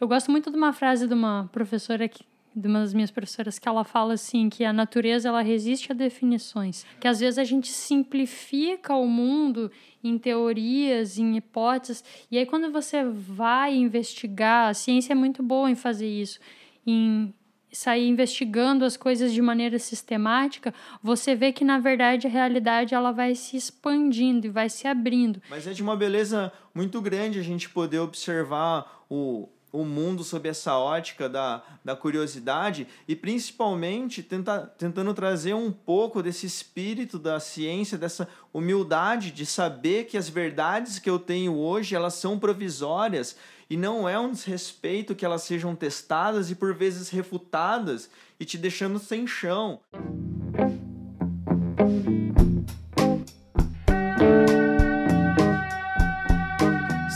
Eu gosto muito de uma frase de uma professora que de uma das minhas professoras que ela fala assim que a natureza ela resiste a definições, que às vezes a gente simplifica o mundo em teorias, em hipóteses, e aí quando você vai investigar, a ciência é muito boa em fazer isso, em sair investigando as coisas de maneira sistemática, você vê que na verdade a realidade ela vai se expandindo e vai se abrindo. Mas é de uma beleza muito grande a gente poder observar o o mundo sob essa ótica da, da curiosidade e principalmente tenta, tentando trazer um pouco desse espírito da ciência, dessa humildade de saber que as verdades que eu tenho hoje elas são provisórias e não é um desrespeito que elas sejam testadas e por vezes refutadas e te deixando sem chão.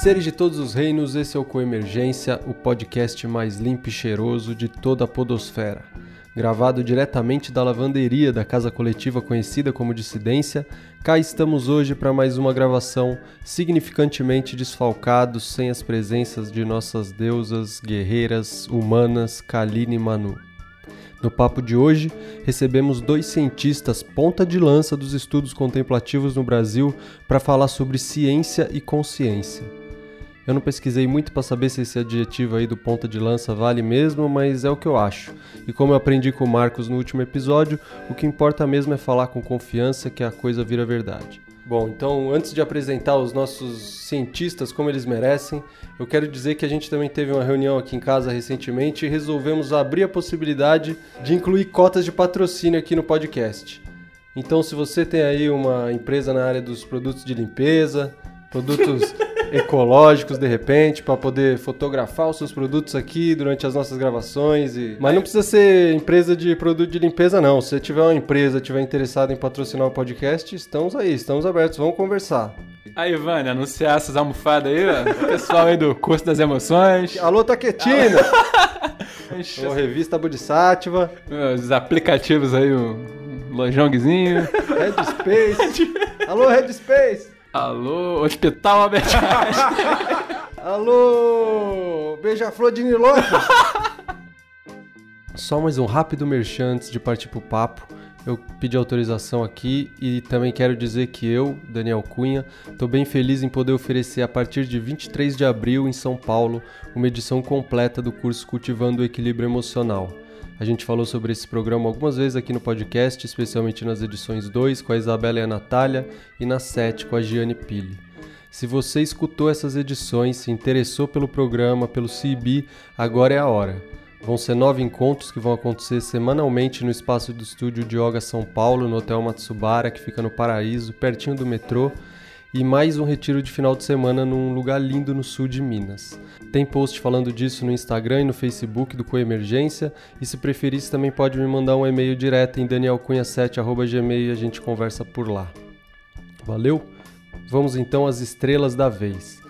Seres de todos os reinos, esse é o Coemergência, o podcast mais limpo e cheiroso de toda a podosfera. Gravado diretamente da lavanderia da casa coletiva conhecida como Dissidência, cá estamos hoje para mais uma gravação significantemente desfalcados sem as presenças de nossas deusas guerreiras humanas Kaline e Manu. No papo de hoje, recebemos dois cientistas ponta de lança dos estudos contemplativos no Brasil para falar sobre ciência e consciência. Eu não pesquisei muito para saber se esse adjetivo aí do ponta de lança vale mesmo, mas é o que eu acho. E como eu aprendi com o Marcos no último episódio, o que importa mesmo é falar com confiança que a coisa vira verdade. Bom, então antes de apresentar os nossos cientistas como eles merecem, eu quero dizer que a gente também teve uma reunião aqui em casa recentemente e resolvemos abrir a possibilidade de incluir cotas de patrocínio aqui no podcast. Então, se você tem aí uma empresa na área dos produtos de limpeza, produtos ecológicos de repente, para poder fotografar os seus produtos aqui durante as nossas gravações. E... Mas não precisa ser empresa de produto de limpeza, não. Se tiver uma empresa tiver interessada em patrocinar o podcast, estamos aí, estamos abertos, vamos conversar. Aí, Vânia, anunciar essas almofadas aí, ó. O pessoal aí do curso das emoções. Alô, Taquetina! Alô, revista Bodhisattva. Os aplicativos aí, o Lojongzinho. Red Space. Alô, Red Space. Alô, Hospital Albert Alô, Beija-Flor de Nilópolis. Só mais um rápido merchan antes de partir pro papo. Eu pedi autorização aqui e também quero dizer que eu, Daniel Cunha, estou bem feliz em poder oferecer a partir de 23 de abril em São Paulo uma edição completa do curso Cultivando o Equilíbrio Emocional. A gente falou sobre esse programa algumas vezes aqui no podcast, especialmente nas edições 2 com a Isabela e a Natália e na 7 com a Giane Pili. Se você escutou essas edições, se interessou pelo programa, pelo CIB, agora é a hora. Vão ser nove encontros que vão acontecer semanalmente no espaço do estúdio de Yoga São Paulo, no Hotel Matsubara, que fica no Paraíso, pertinho do metrô e mais um retiro de final de semana num lugar lindo no sul de Minas. Tem post falando disso no Instagram e no Facebook do Coemergência, e se preferir, você também pode me mandar um e-mail direto em danielcunha7@gmail e a gente conversa por lá. Valeu? Vamos então às estrelas da vez.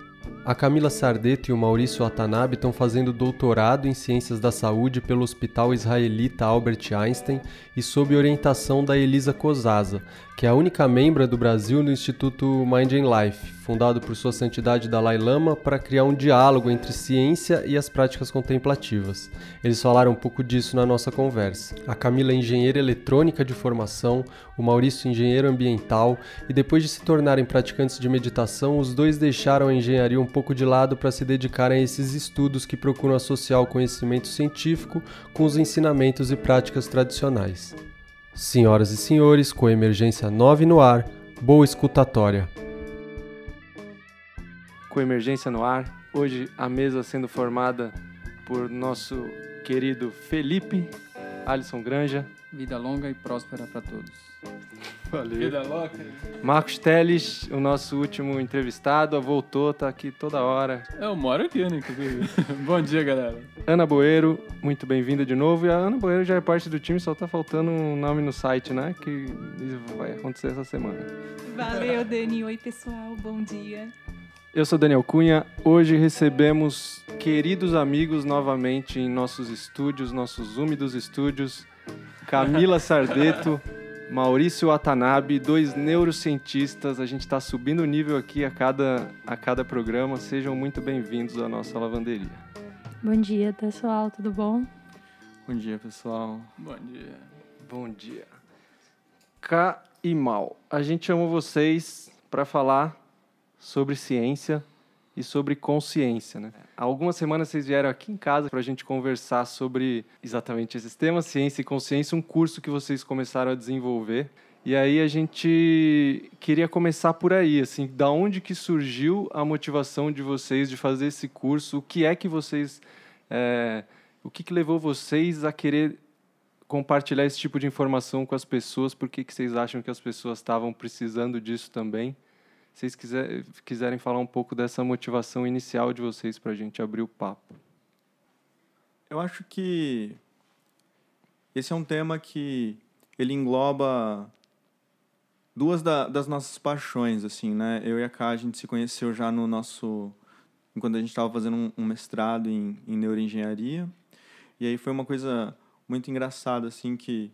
A Camila Sardeto e o Maurício Watanabe estão fazendo doutorado em Ciências da Saúde pelo Hospital Israelita Albert Einstein e sob orientação da Elisa Cosaza, que é a única membra do Brasil no Instituto Mind and Life, fundado por Sua Santidade Dalai Lama para criar um diálogo entre ciência e as práticas contemplativas. Eles falaram um pouco disso na nossa conversa. A Camila é engenheira eletrônica de formação, o Maurício engenheiro ambiental, e depois de se tornarem praticantes de meditação, os dois deixaram a engenharia um pouco de lado para se dedicarem a esses estudos que procuram associar o conhecimento científico com os ensinamentos e práticas tradicionais. Senhoras e senhores, com emergência 9 no ar, boa escutatória. Com emergência no ar, hoje a mesa sendo formada por nosso querido Felipe, Alisson Granja. Vida longa e próspera para todos. Valeu. Vida louca. Marcos Teles, o nosso último entrevistado, voltou, tá aqui toda hora. Eu moro aqui, né, inclusive. Bom dia, galera. Ana Boeiro, muito bem-vinda de novo. E a Ana Boeiro já é parte do time, só tá faltando um nome no site, né? Que vai acontecer essa semana. Valeu, Dani. Oi, pessoal. Bom dia. Eu sou Daniel Cunha. Hoje recebemos queridos amigos novamente em nossos estúdios, nossos úmidos estúdios. Camila Sardeto, Maurício Watanabe, dois neurocientistas. A gente está subindo o nível aqui a cada, a cada programa. Sejam muito bem-vindos à nossa lavanderia. Bom dia, pessoal, tudo bom? Bom dia, pessoal. Bom dia. Bom dia. K e Mal, a gente chamou vocês para falar sobre ciência e sobre consciência, né? Há algumas semanas vocês vieram aqui em casa para a gente conversar sobre exatamente esses temas, ciência e consciência, um curso que vocês começaram a desenvolver. E aí a gente queria começar por aí, assim, da onde que surgiu a motivação de vocês de fazer esse curso? O que é que vocês, é, o que, que levou vocês a querer compartilhar esse tipo de informação com as pessoas? Por que, que vocês acham que as pessoas estavam precisando disso também? Vocês quiser, quiserem falar um pouco dessa motivação inicial de vocês para a gente abrir o papo. Eu acho que esse é um tema que ele engloba duas da, das nossas paixões, assim, né? Eu e a Ká, a gente se conheceu já no nosso... Enquanto a gente estava fazendo um, um mestrado em, em neuroengenharia. E aí foi uma coisa muito engraçada, assim, que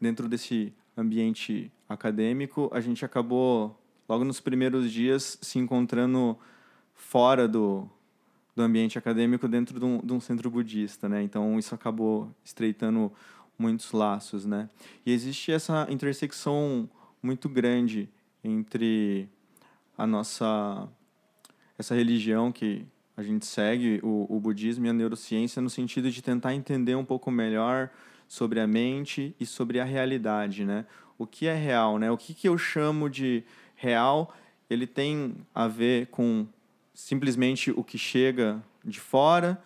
dentro desse ambiente acadêmico, a gente acabou, logo nos primeiros dias, se encontrando fora do, do ambiente acadêmico dentro de um, de um centro budista, né? Então, isso acabou estreitando muitos laços, né? E existe essa intersecção muito grande entre a nossa essa religião que a gente segue, o, o budismo e a neurociência, no sentido de tentar entender um pouco melhor sobre a mente e sobre a realidade, né? O que é real, né? O que, que eu chamo de real, ele tem a ver com simplesmente o que chega de fora,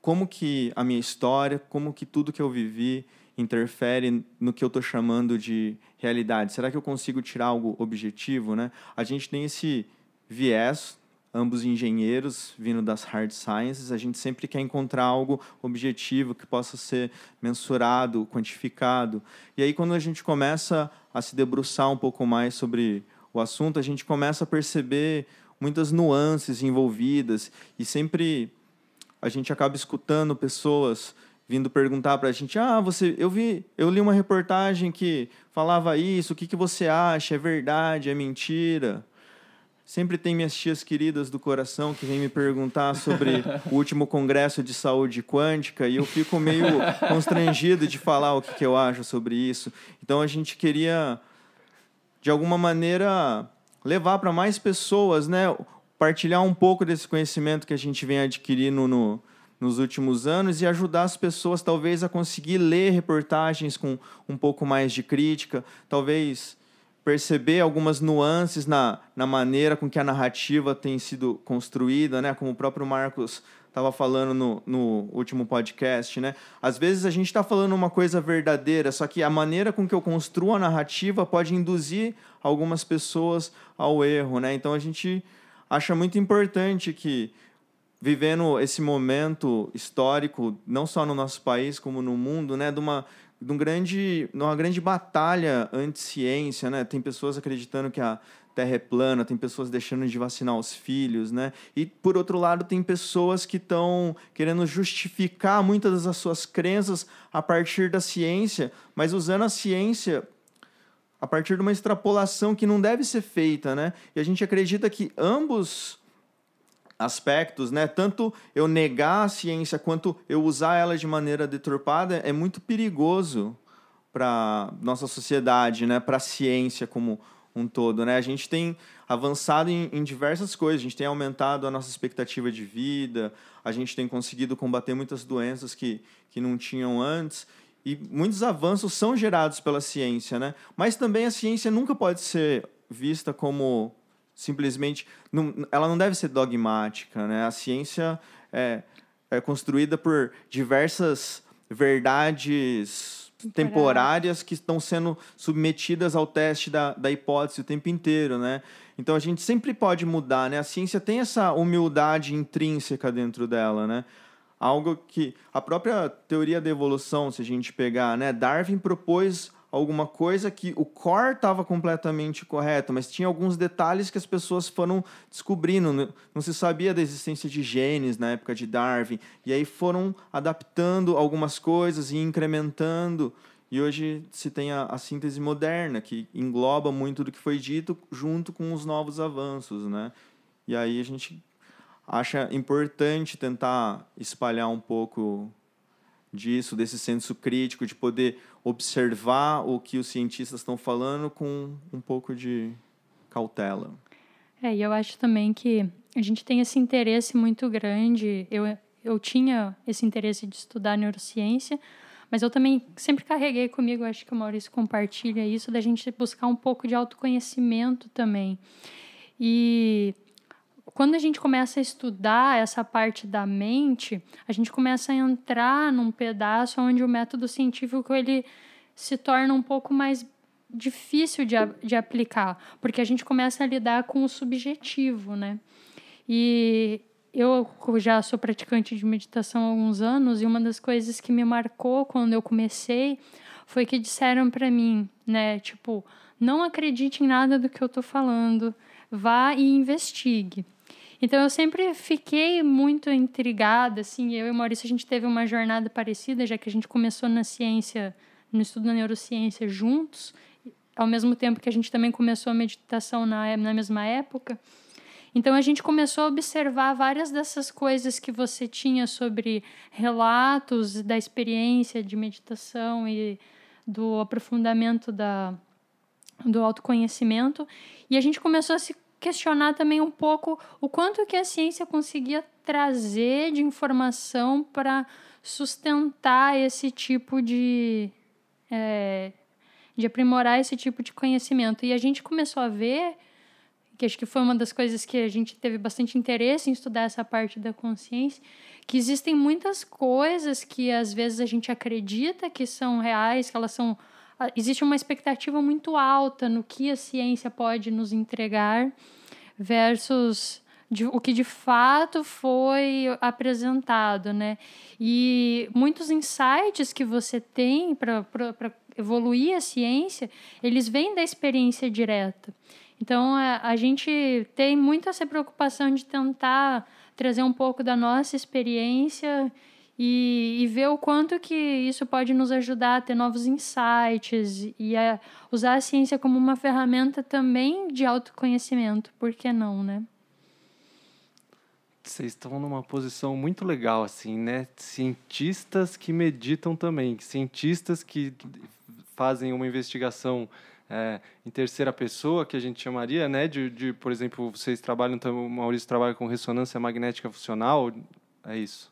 como que a minha história, como que tudo que eu vivi interfere no que eu estou chamando de realidade? Será que eu consigo tirar algo objetivo, né? A gente tem esse viés, ambos engenheiros, vindo das hard sciences, a gente sempre quer encontrar algo objetivo que possa ser mensurado, quantificado. E aí quando a gente começa a se debruçar um pouco mais sobre o assunto, a gente começa a perceber muitas nuances envolvidas e sempre a gente acaba escutando pessoas vindo perguntar para a gente: ah, você, eu vi, eu li uma reportagem que falava isso, o que, que você acha? É verdade? É mentira? Sempre tem minhas tias queridas do coração que vêm me perguntar sobre o último congresso de saúde quântica e eu fico meio constrangido de falar o que, que eu acho sobre isso. Então a gente queria, de alguma maneira, levar para mais pessoas, né? Partilhar um pouco desse conhecimento que a gente vem adquirindo no, nos últimos anos e ajudar as pessoas, talvez, a conseguir ler reportagens com um pouco mais de crítica, talvez perceber algumas nuances na, na maneira com que a narrativa tem sido construída, né? como o próprio Marcos estava falando no, no último podcast, né? Às vezes a gente está falando uma coisa verdadeira, só que a maneira com que eu construo a narrativa pode induzir algumas pessoas ao erro, né? Então a gente acha muito importante que vivendo esse momento histórico, não só no nosso país, como no mundo, né, de uma, de um grande, de uma grande batalha anti-ciência. Né? Tem pessoas acreditando que a Terra é plana, tem pessoas deixando de vacinar os filhos. Né? E, por outro lado, tem pessoas que estão querendo justificar muitas das suas crenças a partir da ciência, mas usando a ciência a partir de uma extrapolação que não deve ser feita, né? E a gente acredita que ambos aspectos, né? Tanto eu negar a ciência quanto eu usar ela de maneira deturpada é muito perigoso para nossa sociedade, né? Para a ciência como um todo, né? A gente tem avançado em, em, diversas coisas, a gente tem aumentado a nossa expectativa de vida, a gente tem conseguido combater muitas doenças que, que não tinham antes, e muitos avanços são gerados pela ciência, né? Mas também a ciência nunca pode ser vista como simplesmente. Não, ela não deve ser dogmática. Né? A ciência é, é construída por diversas verdades temporárias que estão sendo submetidas ao teste da, da hipótese o tempo inteiro, né? Então a gente sempre pode mudar, né? A ciência tem essa humildade intrínseca dentro dela, né? Algo que a própria teoria da evolução, se a gente pegar, né? Darwin propôs alguma coisa que o core estava completamente correto, mas tinha alguns detalhes que as pessoas foram descobrindo. Não se sabia da existência de genes na época de Darwin, e aí foram adaptando algumas coisas e incrementando. E hoje se tem a, a síntese moderna, que engloba muito do que foi dito junto com os novos avanços, né? E aí a gente acha importante tentar espalhar um pouco disso, desse senso crítico, de poder observar o que os cientistas estão falando com um pouco de cautela. É, e eu acho também que a gente tem esse interesse muito grande. Eu, eu tinha esse interesse de estudar neurociência, mas eu também sempre carreguei comigo, acho que o Maurício compartilha isso, da gente buscar um pouco de autoconhecimento também. E quando a gente começa a estudar essa parte da mente, a gente começa a entrar num pedaço onde o método científico ele se torna um pouco mais difícil de, de aplicar, porque a gente começa a lidar com o subjetivo, né? E eu já sou praticante de meditação há alguns anos e uma das coisas que me marcou quando eu comecei foi que disseram para mim, né, tipo, não acredite em nada do que eu tô falando, vá e investigue. Então eu sempre fiquei muito intrigada, assim, eu e o Maurício a gente teve uma jornada parecida, já que a gente começou na ciência, no estudo da neurociência juntos, ao mesmo tempo que a gente também começou a meditação na, na mesma época. Então a gente começou a observar várias dessas coisas que você tinha sobre relatos da experiência de meditação e do aprofundamento da, do autoconhecimento. E a gente começou a se questionar também um pouco o quanto que a ciência conseguia trazer de informação para sustentar esse tipo de. É, de aprimorar esse tipo de conhecimento. E a gente começou a ver que acho que foi uma das coisas que a gente teve bastante interesse em estudar essa parte da consciência, que existem muitas coisas que às vezes a gente acredita que são reais, que elas são existe uma expectativa muito alta no que a ciência pode nos entregar versus de, o que de fato foi apresentado, né? E muitos insights que você tem para evoluir a ciência, eles vêm da experiência direta. Então, a, a gente tem muito essa preocupação de tentar trazer um pouco da nossa experiência e, e, ver o quanto que isso pode nos ajudar a ter novos insights e a usar a ciência como uma ferramenta também de autoconhecimento, por que não, né? Vocês estão numa posição muito legal, assim, né? Cientistas que meditam também, cientistas que fazem uma investigação é, em terceira pessoa, que a gente chamaria, né? De, de, por exemplo, vocês trabalham, o Maurício trabalha com ressonância magnética funcional, é isso?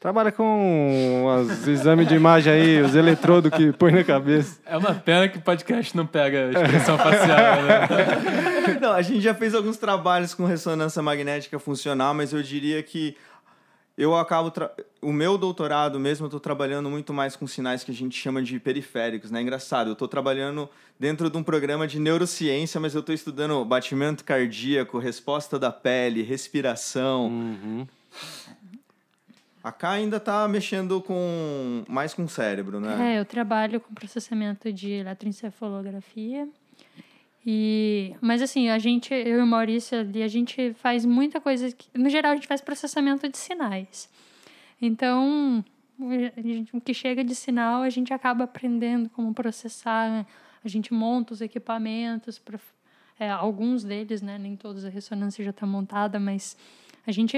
Trabalha com os exames de imagem aí, os eletrodos que põe na cabeça. É uma pena que o podcast não pega expressão facial, né? Não, a gente já fez alguns trabalhos com ressonância magnética funcional, mas eu diria que eu acabo o meu doutorado mesmo eu estou trabalhando muito mais com sinais que a gente chama de periféricos né engraçado eu estou trabalhando dentro de um programa de neurociência mas eu estou estudando batimento cardíaco resposta da pele respiração uhum. A Cá ainda está mexendo com mais com o cérebro né é eu trabalho com processamento de eletroencefalografia e, mas assim, a gente, eu e o Maurício ali, a gente faz muita coisa. Que, no geral, a gente faz processamento de sinais. Então, o que chega de sinal, a gente acaba aprendendo como processar. Né? A gente monta os equipamentos, pra, é, alguns deles, né? Nem todos a ressonância já está montada, mas a gente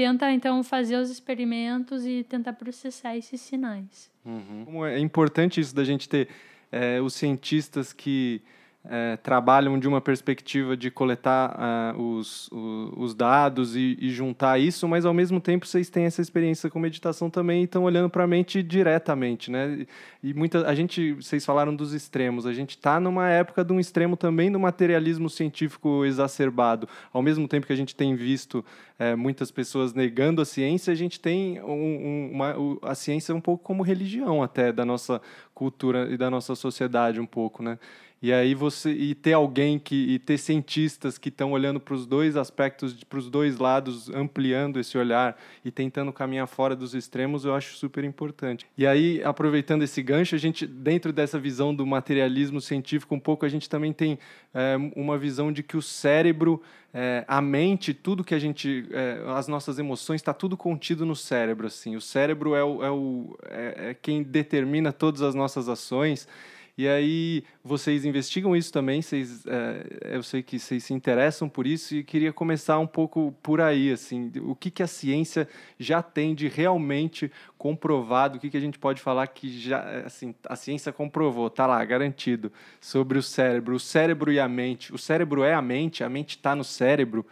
tenta então fazer os experimentos e tentar processar esses sinais. Uhum. Como é importante isso da gente ter é, os cientistas que é, trabalham de uma perspectiva de coletar uh, os, os, os, dados e, e, juntar isso, mas ao mesmo tempo vocês têm essa experiência com meditação também e estão olhando para a mente diretamente, né? E muita a gente, vocês falaram dos extremos, a gente está numa época de um extremo também do materialismo científico exacerbado. Ao mesmo tempo que a gente tem visto é, muitas pessoas negando a ciência, a gente tem um, uma, a ciência um pouco como religião até da nossa cultura e da nossa sociedade um pouco, né? E aí você e ter alguém que e ter cientistas que estão olhando para os dois aspectos, para os dois lados, ampliando esse olhar e tentando caminhar fora dos extremos, eu acho super importante. E aí, aproveitando esse gancho, a gente dentro dessa visão do materialismo científico um pouco, a gente também tem é, uma visão de que o cérebro, é, a mente, tudo que a gente, é, as nossas emoções, está tudo contido no cérebro. Assim, o cérebro é, o, é, o, é, é quem determina todas as nossas ações E aí vocês investigam isso também, vocês, é, eu sei que vocês se interessam por isso e queria começar um pouco por aí, assim, o que, que a ciência já tem de realmente comprovado, o que, que a gente pode falar que já, assim, a ciência comprovou, tá lá, garantido, sobre o cérebro, o cérebro e a mente. O cérebro é a mente, a mente está no cérebro.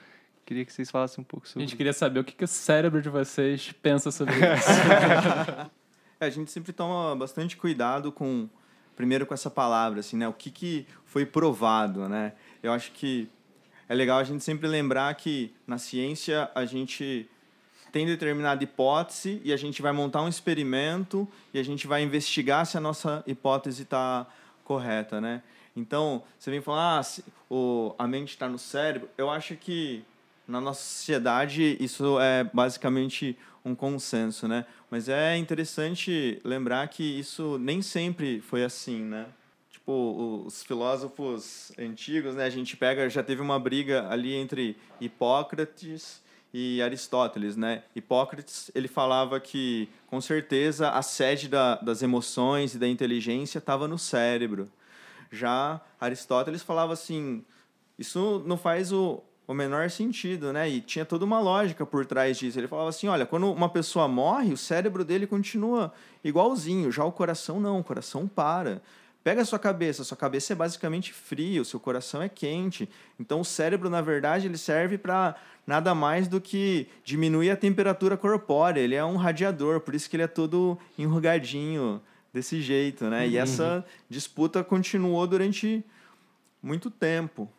Queria que vocês falassem um pouco A sobre gente queria saber o que, que o cérebro de vocês pensa sobre isso. É, a gente sempre toma bastante cuidado com primeiro com essa palavra assim, né? O que, que foi provado, né? Eu acho que é legal a gente sempre lembrar que na ciência a gente tem determinada hipótese e a gente vai montar um experimento e a gente vai investigar se a nossa hipótese está correta, né? Então, você vem falar, ah, o, a mente está no cérebro. Eu acho que na nossa sociedade isso é basicamente um consenso, né? Mas é interessante lembrar que isso nem sempre foi assim, né? Tipo, os filósofos antigos, né? A gente pega, já teve uma briga ali entre Hipócrates e Aristóteles, né? Hipócrates, ele falava que, com certeza, a sede da, das emoções e da inteligência estava no cérebro. Já Aristóteles falava assim, isso não faz o, o menor sentido, né? E tinha toda uma lógica por trás disso. Ele falava assim, olha, quando uma pessoa morre, o cérebro dele continua igualzinho, já o coração não, o coração para. Pega a sua cabeça, a sua cabeça é basicamente fria, o seu coração é quente. Então o cérebro, na verdade, ele serve para nada mais do que diminuir a temperatura corpórea. Ele é um radiador, por isso que ele é todo enrugadinho desse jeito, né? E essa disputa continuou durante muito tempo.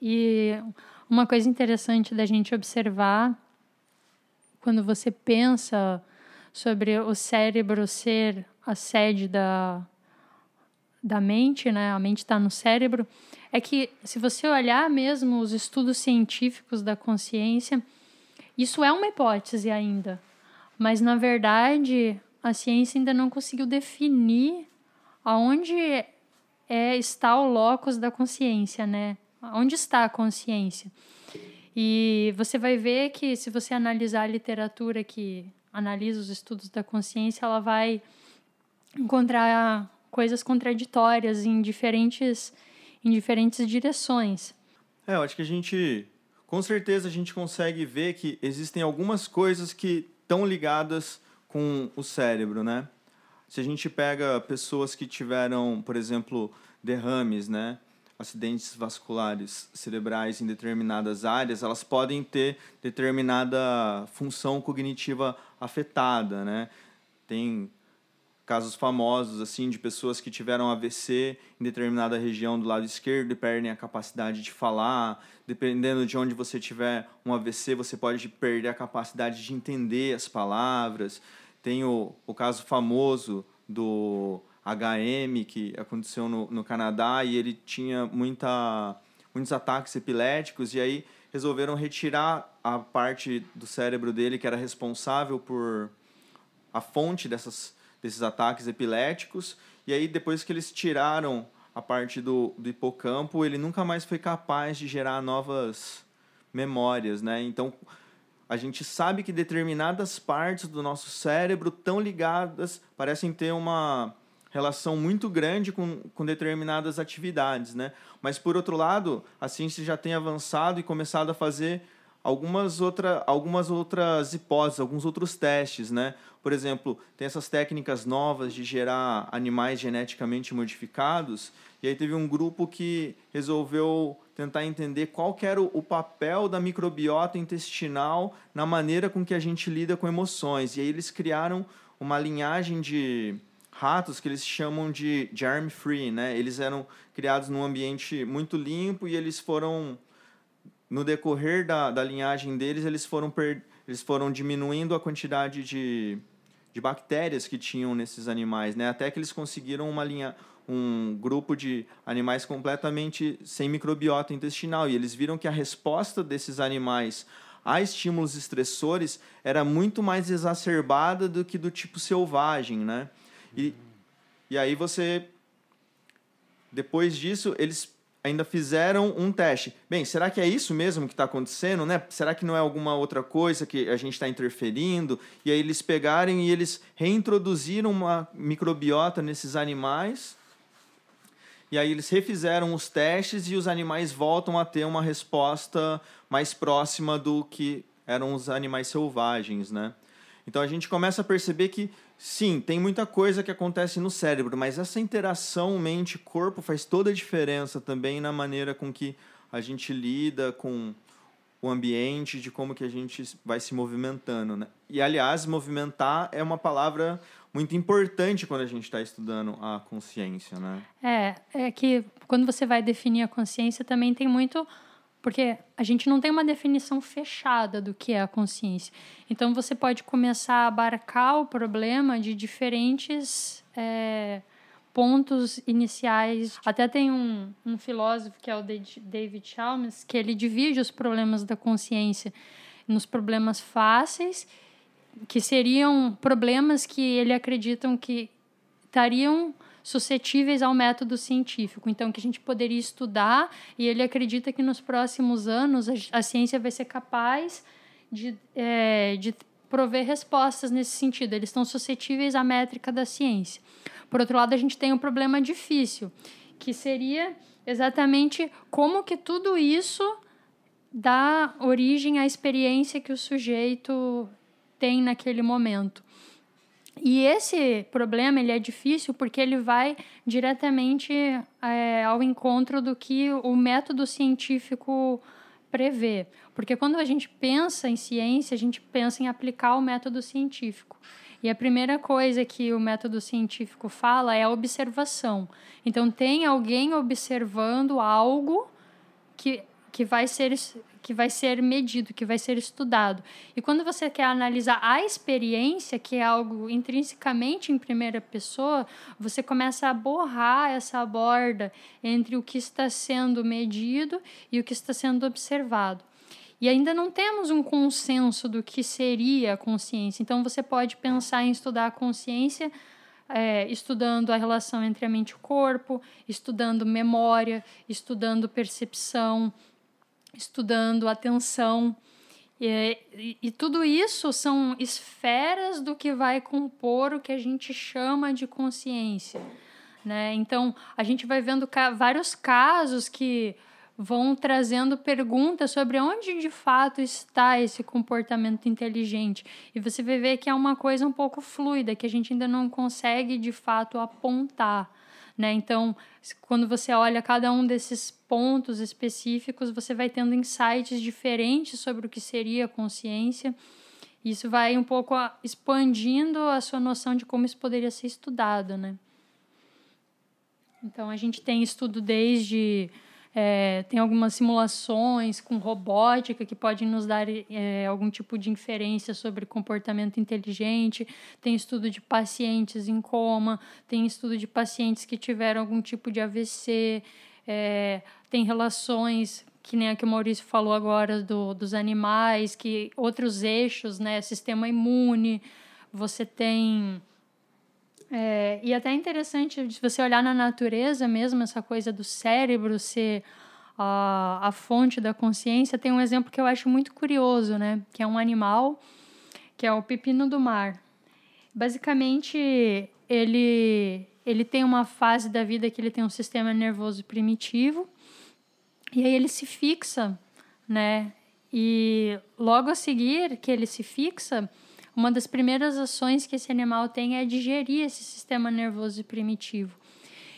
E uma coisa interessante da gente observar quando você pensa sobre o cérebro ser a sede da, da mente, né? A mente está no cérebro. É que se você olhar mesmo os estudos científicos da consciência, isso é uma hipótese ainda. Mas na verdade, a ciência ainda não conseguiu definir aonde é está o locus da consciência, né? Onde está a consciência? E você vai ver que se você analisar a literatura que analisa os estudos da consciência, ela vai encontrar coisas contraditórias em diferentes em diferentes direções. É, eu acho que a gente, com certeza, a gente consegue ver que existem algumas coisas que estão ligadas com o cérebro, né? Se a gente pega pessoas que tiveram, por exemplo, derrames, né? Acidentes vasculares cerebrais em determinadas áreas, elas podem ter determinada função cognitiva afetada, né? Tem casos famosos assim de pessoas que tiveram AVC em determinada região do lado esquerdo e perdem a capacidade de falar. Dependendo de onde você tiver um AVC, você pode perder a capacidade de entender as palavras. Tem o, o caso famoso do HM que aconteceu no, no Canadá e ele tinha muita, muitos ataques epiléticos e aí resolveram retirar a parte do cérebro dele que era responsável por a fonte dessas, desses ataques epiléticos. E aí, depois que eles tiraram a parte do, do hipocampo, ele nunca mais foi capaz de gerar novas memórias, né? Então, a gente sabe que determinadas partes do nosso cérebro estão ligadas, parecem ter uma relação muito grande com, com determinadas atividades, né? Mas, por outro lado, a ciência já tem avançado e começado a fazer algumas, outra, algumas outras hipóteses, alguns outros testes, né? Por exemplo, tem essas técnicas novas de gerar animais geneticamente modificados, e aí teve um grupo que resolveu tentar entender qual era o, o papel da microbiota intestinal na maneira com que a gente lida com emoções. E aí eles criaram uma linhagem de ratos que eles chamam de germ-free, né? Eles eram criados num ambiente muito limpo e eles foram no decorrer da, da linhagem deles, eles foram, per, eles foram diminuindo a quantidade de, de bactérias que tinham nesses animais, né? Até que eles conseguiram uma linha, um grupo de animais completamente sem microbiota intestinal. E eles viram que a resposta desses animais a estímulos estressores era muito mais exacerbada do que do tipo selvagem, né? E, e aí você... Depois disso, eles ainda fizeram um teste. Bem, será que é isso mesmo que está acontecendo, né? Será que não é alguma outra coisa que a gente está interferindo? E aí eles pegaram e eles reintroduziram uma microbiota nesses animais. E aí eles refizeram os testes e os animais voltam a ter uma resposta mais próxima do que eram os animais selvagens, né? Então a gente começa a perceber que sim, tem muita coisa que acontece no cérebro, mas essa interação mente-corpo faz toda a diferença também na maneira com que a gente lida com o ambiente, de como que a gente vai se movimentando, né? E aliás, movimentar é uma palavra muito importante quando a gente está estudando a consciência, né? É, é que quando você vai definir a consciência também tem muito porque a gente não tem uma definição fechada do que é a consciência. Então você pode começar a abarcar o problema de diferentes é, pontos iniciais. Até tem um, um filósofo que é o David Chalmers que ele divide os problemas da consciência nos problemas fáceis, que seriam problemas que ele acreditam que estariam suscetíveis ao método científico. Então, que a gente poderia estudar, e ele acredita que nos próximos anos a, a ciência vai ser capaz de, é, de prover respostas nesse sentido. Eles estão suscetíveis à métrica da ciência. Por outro lado, a gente tem um problema difícil, que seria exatamente como que tudo isso dá origem à experiência que o sujeito tem naquele momento. E esse problema ele é difícil porque ele vai diretamente é, ao encontro do que o método científico prevê. Porque quando a gente pensa em ciência, a gente pensa em aplicar o método científico. E a primeira coisa que o método científico fala é a observação. Então, tem alguém observando algo que, que vai ser que vai ser medido, que vai ser estudado. E quando você quer analisar a experiência, que é algo intrinsecamente em primeira pessoa, você começa a borrar essa borda entre o que está sendo medido e o que está sendo observado. E ainda não temos um consenso do que seria a consciência. Então, você pode pensar em estudar a consciência é, estudando a relação entre a mente e o corpo, estudando memória, estudando percepção, estudando atenção. E, e, e, tudo isso são esferas do que vai compor o que a gente chama de consciência. Né? Então, a gente vai vendo ca vários casos que vão trazendo perguntas sobre onde de fato está esse comportamento inteligente. E você vai ver que é uma coisa um pouco fluida, que a gente ainda não consegue de fato apontar. Né? Então, quando você olha cada um desses pontos específicos, você vai tendo insights diferentes sobre o que seria a consciência. Isso vai um pouco expandindo a sua noção de como isso poderia ser estudado, né? Então, a gente tem estudo desde é, tem algumas simulações com robótica que podem nos dar é, algum tipo de inferência sobre comportamento inteligente. Tem estudo de pacientes em coma, tem estudo de pacientes que tiveram algum tipo de AVC, é, tem relações que nem a que o Maurício falou agora do, dos animais, que outros eixos, né, sistema imune, você tem é, e até é interessante se você olhar na natureza mesmo, essa coisa do cérebro ser a, a fonte da consciência, tem um exemplo que eu acho muito curioso, né? Que é um animal, que é o pepino do mar. Basicamente, ele, ele tem uma fase da vida que ele tem um sistema nervoso primitivo, e aí ele se fixa, né? E logo a seguir que ele se fixa, uma das primeiras ações que esse animal tem é digerir esse sistema nervoso primitivo.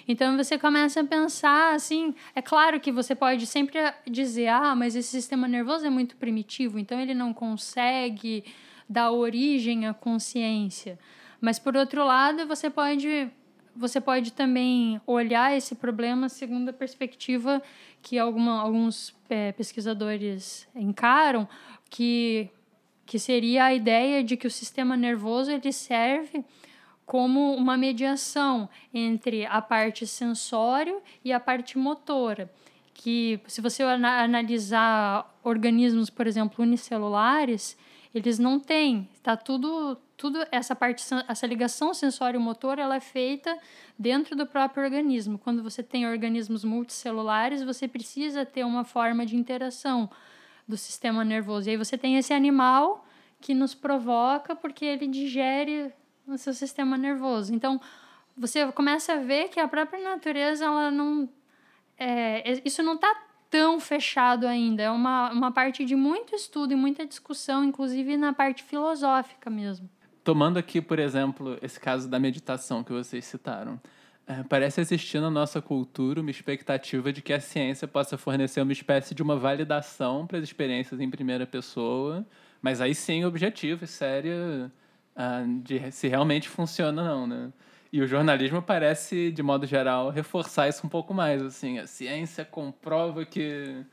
Então você começa a pensar assim, é claro que você pode sempre dizer, ah, mas esse sistema nervoso é muito primitivo, então ele não consegue dar origem à consciência. Mas por outro lado, você pode você pode também olhar esse problema segundo a perspectiva que alguma, alguns é, pesquisadores encaram, que que seria a ideia de que o sistema nervoso ele serve como uma mediação entre a parte sensório e a parte motora. Que, se você analisar organismos, por exemplo, unicelulares, eles não têm. Tá tudo, tudo essa parte, essa ligação sensório-motor, ela é feita dentro do próprio organismo. Quando você tem organismos multicelulares, você precisa ter uma forma de interação do sistema nervoso. E aí você tem esse animal que nos provoca porque ele digere no seu sistema nervoso. Então, você começa a ver que a própria natureza, ela não. É, isso não está tão fechado ainda. É uma, uma parte de muito estudo e muita discussão, inclusive na parte filosófica mesmo. Tomando aqui, por exemplo, esse caso da meditação que vocês citaram. É, parece existir na nossa cultura uma expectativa de que a ciência possa fornecer uma espécie de uma validação para as experiências em primeira pessoa, mas aí sim objetiva, séria, ah, de se realmente funciona ou não, né? E o jornalismo parece, de modo geral, reforçar isso um pouco mais. Assim, a ciência comprova que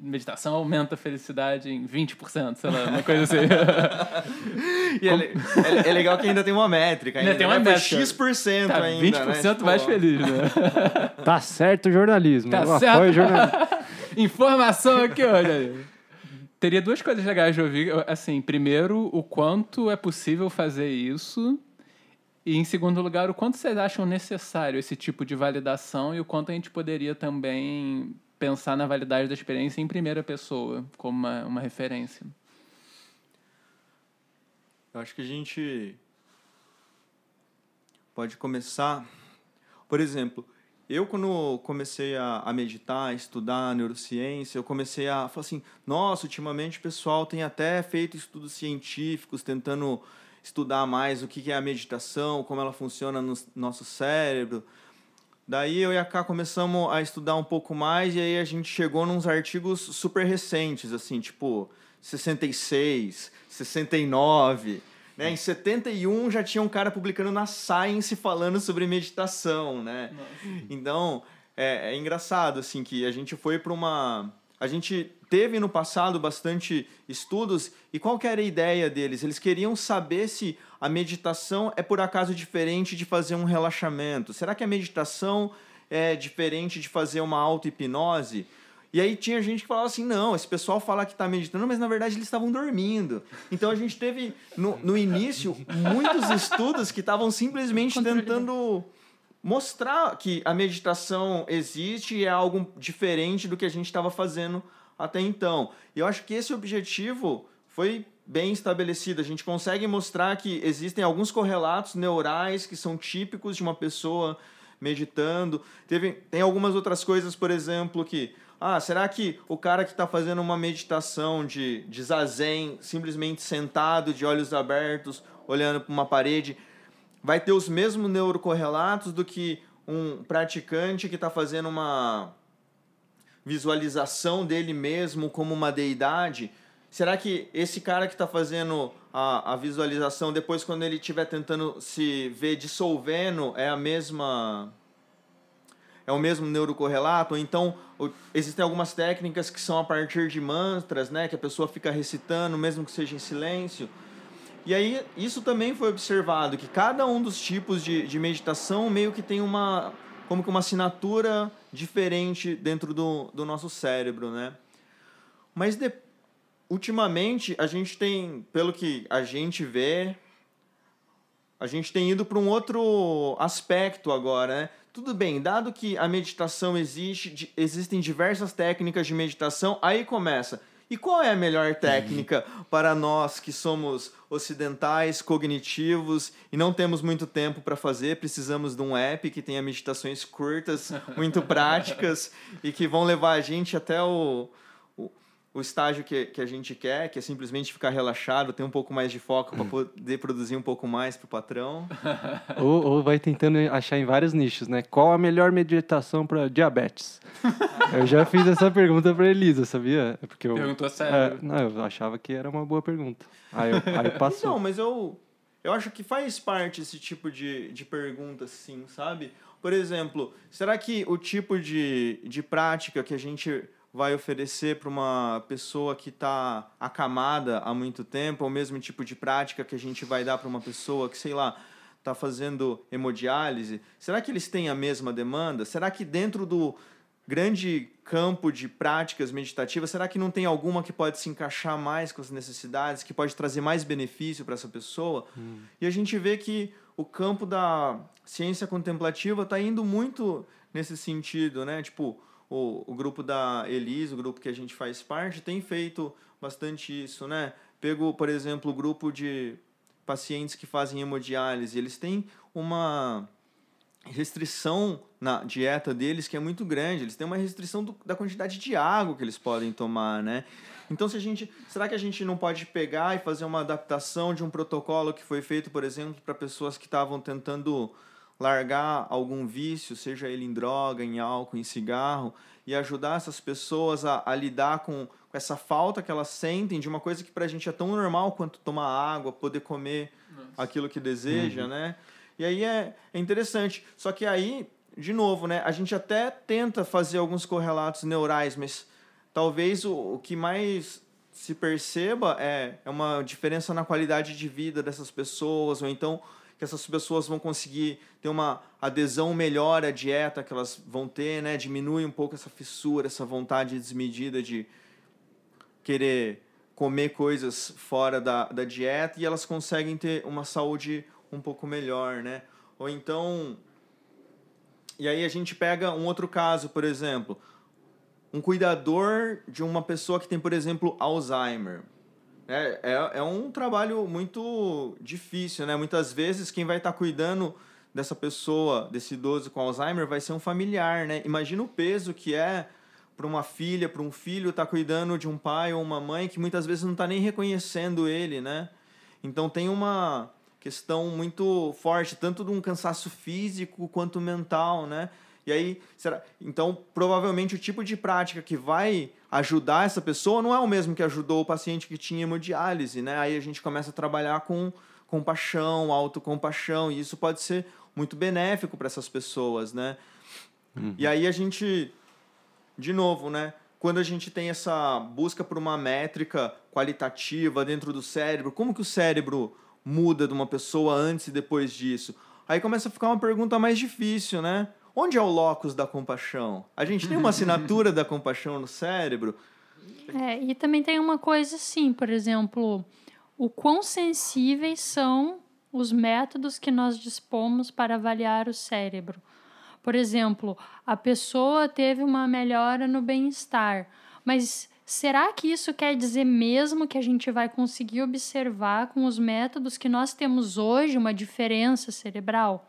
meditação aumenta a felicidade em 20%, sei lá, uma coisa assim. e é, é, é, legal que ainda tem uma métrica. Ainda, tem uma né? métrica. X% tá, ainda, 20% né? mais tipo... feliz, né? Tá certo o jornalismo. Tá certo. jornalismo. Informação aqui, olha aí. Teria duas coisas legais de ouvir. Assim, primeiro, o quanto é possível fazer isso e, em segundo lugar, o quanto vocês acham necessário esse tipo de validação e o quanto a gente poderia também pensar na validade da experiência em primeira pessoa, como uma, uma referência? Eu acho que a gente pode começar. Por exemplo, eu, quando comecei a, a meditar, a estudar neurociência, eu comecei a falar assim: nossa, ultimamente o pessoal tem até feito estudos científicos tentando estudar mais o que é a meditação, como ela funciona no nosso cérebro. Daí eu e a Ká começamos a estudar um pouco mais e aí a gente chegou nos artigos super recentes, assim, tipo 66, 69. Né? Em 71 já tinha um cara publicando na Science falando sobre meditação, né? Nossa. Então, é, é engraçado, assim, que a gente foi para uma a gente teve no passado bastante estudos e qual que era a ideia deles? Eles queriam saber se a meditação é por acaso diferente de fazer um relaxamento. Será que a meditação é diferente de fazer uma auto-hipnose? E aí tinha gente que falava assim, não, esse pessoal fala que está meditando, mas na verdade eles estavam dormindo. Então a gente teve, no, no início, muitos estudos que estavam simplesmente tentando mostrar que a meditação existe e é algo diferente do que a gente estava fazendo até então. E eu acho que esse objetivo foi bem estabelecido. A gente consegue mostrar que existem alguns correlatos neurais que são típicos de uma pessoa meditando. Teve, tem algumas outras coisas, por exemplo, que ah, será que o cara que está fazendo uma meditação de, de zazen, simplesmente sentado, de olhos abertos, olhando para uma parede, vai ter os mesmos neurocorrelatos do que um praticante que está fazendo uma visualização dele mesmo como uma deidade? Será que esse cara que está fazendo a, a visualização, depois quando ele estiver tentando se ver dissolvendo, é a mesma é o mesmo neurocorrelato, ou então existem algumas técnicas que são a partir de mantras, né, que a pessoa fica recitando, mesmo que seja em silêncio. E aí, isso também foi observado, que cada um dos tipos de, de meditação meio que tem uma, como que uma assinatura diferente dentro do, do nosso cérebro, né? Mas, de, ultimamente, a gente tem, pelo que a gente vê, a gente tem ido para um outro aspecto agora, né? Tudo bem, dado que a meditação existe, existem diversas técnicas de meditação, aí começa e qual é a melhor técnica para nós que somos ocidentais, cognitivos e não temos muito tempo para fazer? Precisamos de um app que tenha meditações curtas, muito práticas e que vão levar a gente até o, o estágio que, que a gente quer, que é simplesmente ficar relaxado, ter um pouco mais de foco para poder produzir um pouco mais para o patrão. ou, ou, vai tentando achar em vários nichos, né? Qual a melhor meditação para diabetes? eu já fiz essa pergunta para Elisa, sabia? É porque eu, Perguntou sério? É, não, eu achava que era uma boa pergunta. Aí, eu, aí passou. Não, mas eu, eu acho que faz parte esse tipo de, de pergunta, sim, sabe? Por exemplo, será que o tipo de, de prática que a gente vai oferecer para uma pessoa que está acamada há muito tempo, ou o mesmo tipo de prática que a gente vai dar para uma pessoa que, sei lá, está fazendo hemodiálise? Será que eles têm a mesma demanda? Será que dentro do grande campo de práticas meditativas, será que não tem alguma que pode se encaixar mais com as necessidades, que pode trazer mais benefício para essa pessoa? Hum. E a gente vê que o campo da ciência contemplativa está indo muito nesse sentido, né? Tipo, o, o grupo da Elis, o grupo que a gente faz parte, tem feito bastante isso, né? Pego, por exemplo, o grupo de pacientes que fazem hemodiálise, eles têm uma restrição na dieta deles que é muito grande. Eles têm uma restrição do, da quantidade de água que eles podem tomar, né? Então, se a gente, será que a gente não pode pegar e fazer uma adaptação de um protocolo que foi feito, por exemplo, para pessoas que estavam tentando largar algum vício, seja ele em droga, em álcool, em cigarro, e ajudar essas pessoas a, a lidar com, com essa falta que elas sentem de uma coisa que para a gente é tão normal quanto tomar água, poder comer aquilo que deseja, né? E aí é, é interessante. Só que aí, de novo, né? A gente até tenta fazer alguns correlatos neurais, mas talvez o, o que mais se perceba é, é uma diferença na qualidade de vida dessas pessoas, ou então que essas pessoas vão conseguir ter uma adesão melhor à dieta que elas vão ter, né? Diminui um pouco essa fissura, essa vontade desmedida de querer comer coisas fora da, da dieta e elas conseguem ter uma saúde um pouco melhor, né? Ou então. E aí a gente pega um outro caso, por exemplo, um cuidador de uma pessoa que tem, por exemplo, Alzheimer. É, é, é um trabalho muito difícil, né? Muitas vezes quem vai estar cuidando dessa pessoa, desse idoso com Alzheimer, vai ser um familiar, né? Imagina o peso que é para uma filha, para um filho estar cuidando de um pai ou uma mãe que muitas vezes não está nem reconhecendo ele, né? Então tem uma questão muito forte, tanto de um cansaço físico quanto mental, né? E aí, será? Então, provavelmente o tipo de prática que vai ajudar essa pessoa não é o mesmo que ajudou o paciente que tinha hemodiálise, né? Aí a gente começa a trabalhar com compaixão, autocompaixão, e isso pode ser muito benéfico para essas pessoas, né? E aí a gente, de novo, né? Quando a gente tem essa busca por uma métrica qualitativa dentro do cérebro, como que o cérebro muda de uma pessoa antes e depois disso? Aí começa a ficar uma pergunta mais difícil, né? Onde é o locus da compaixão? A gente tem uma assinatura da compaixão no cérebro? É, e também tem uma coisa assim, por exemplo, o quão sensíveis são os métodos que nós dispomos para avaliar o cérebro. Por exemplo, a pessoa teve uma melhora no bem-estar, mas será que isso quer dizer mesmo que a gente vai conseguir observar com os métodos que nós temos hoje uma diferença cerebral?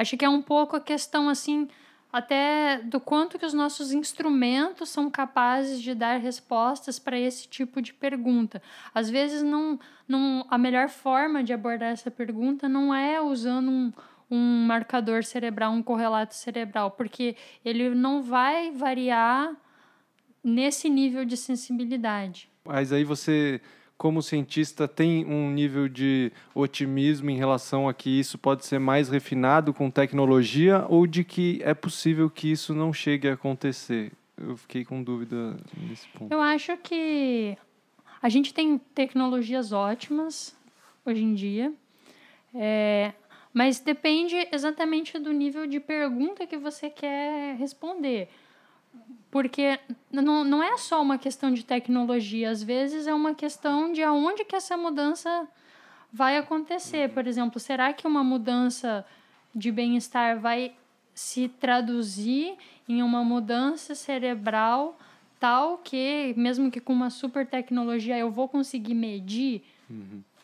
Acho que é um pouco a questão assim até do quanto que os nossos instrumentos são capazes de dar respostas para esse tipo de pergunta. Às vezes não, não a melhor forma de abordar essa pergunta não é usando um, um marcador cerebral, um correlato cerebral, porque ele não vai variar nesse nível de sensibilidade. Mas aí você, como cientista, tem um nível de otimismo em relação a que isso pode ser mais refinado com tecnologia ou de que é possível que isso não chegue a acontecer? Eu fiquei com dúvida nesse ponto. Eu acho que a gente tem tecnologias ótimas hoje em dia, é, mas depende exatamente do nível de pergunta que você quer responder. Porque não, não é só uma questão de tecnologia, às vezes é uma questão de aonde que essa mudança vai acontecer. Por exemplo, será que uma mudança de bem-estar vai se traduzir em uma mudança cerebral tal que, mesmo que com uma super tecnologia, eu vou conseguir medir?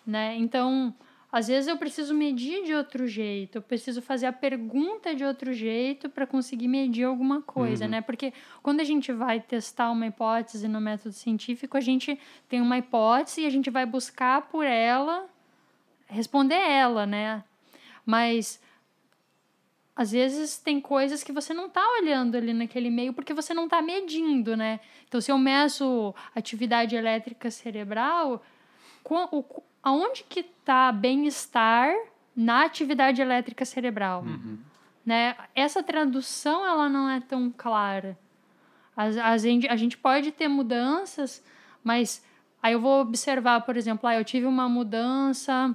Né? Então, às vezes eu preciso medir de outro jeito, eu preciso fazer a pergunta de outro jeito para conseguir medir alguma coisa, né? Porque quando a gente vai testar uma hipótese no método científico, a gente tem uma hipótese e a gente vai buscar por ela, responder ela, né? Mas às vezes tem coisas que você não está olhando ali naquele meio porque você não está medindo, né? Então, se eu meço atividade elétrica cerebral, o- aonde que está bem-estar na atividade elétrica cerebral? Né? Essa tradução ela não é tão clara. As- A, gente, a gente pode ter mudanças, mas aí eu vou observar, por exemplo, ah, eu tive uma mudança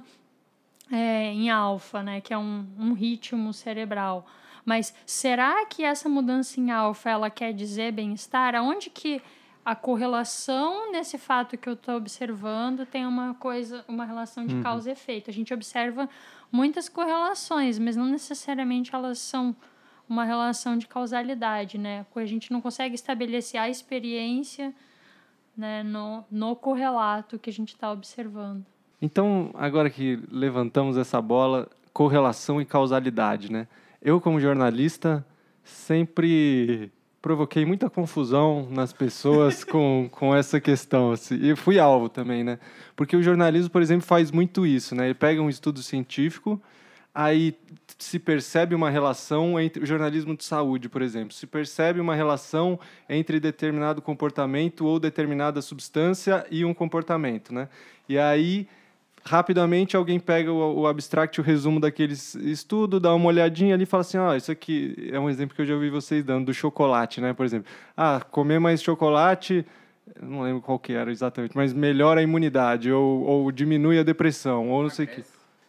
é, em alfa, né, que é um, um ritmo cerebral. Mas será que essa mudança em alfa ela quer dizer bem-estar? Aonde que a correlação nesse fato que eu estou observando tem uma coisa, uma relação de causa e efeito. A gente observa muitas correlações, mas não necessariamente elas são uma relação de causalidade, né? A gente não consegue estabelecer a experiência né, no, no correlato que a gente está observando. Então, agora que levantamos essa bola, correlação e causalidade, né? Eu, como jornalista, sempre provoquei muita confusão nas pessoas com, com essa questão. Assim. E fui alvo também, né? Porque o jornalismo, por exemplo, faz muito isso, né? Ele pega um estudo científico, aí se percebe uma relação entre o jornalismo de saúde, por exemplo, se percebe uma relação entre determinado comportamento ou determinada substância e um comportamento, né? E aí rapidamente alguém pega o, o abstract, o resumo daquele estudo, dá uma olhadinha ali e fala assim, ah, isso aqui é um exemplo que eu já ouvi vocês dando, do chocolate, né, por exemplo. Ah, comer mais chocolate, não lembro qual que era exatamente, mas melhora a imunidade, ou, ou diminui a depressão, ou não sei o que.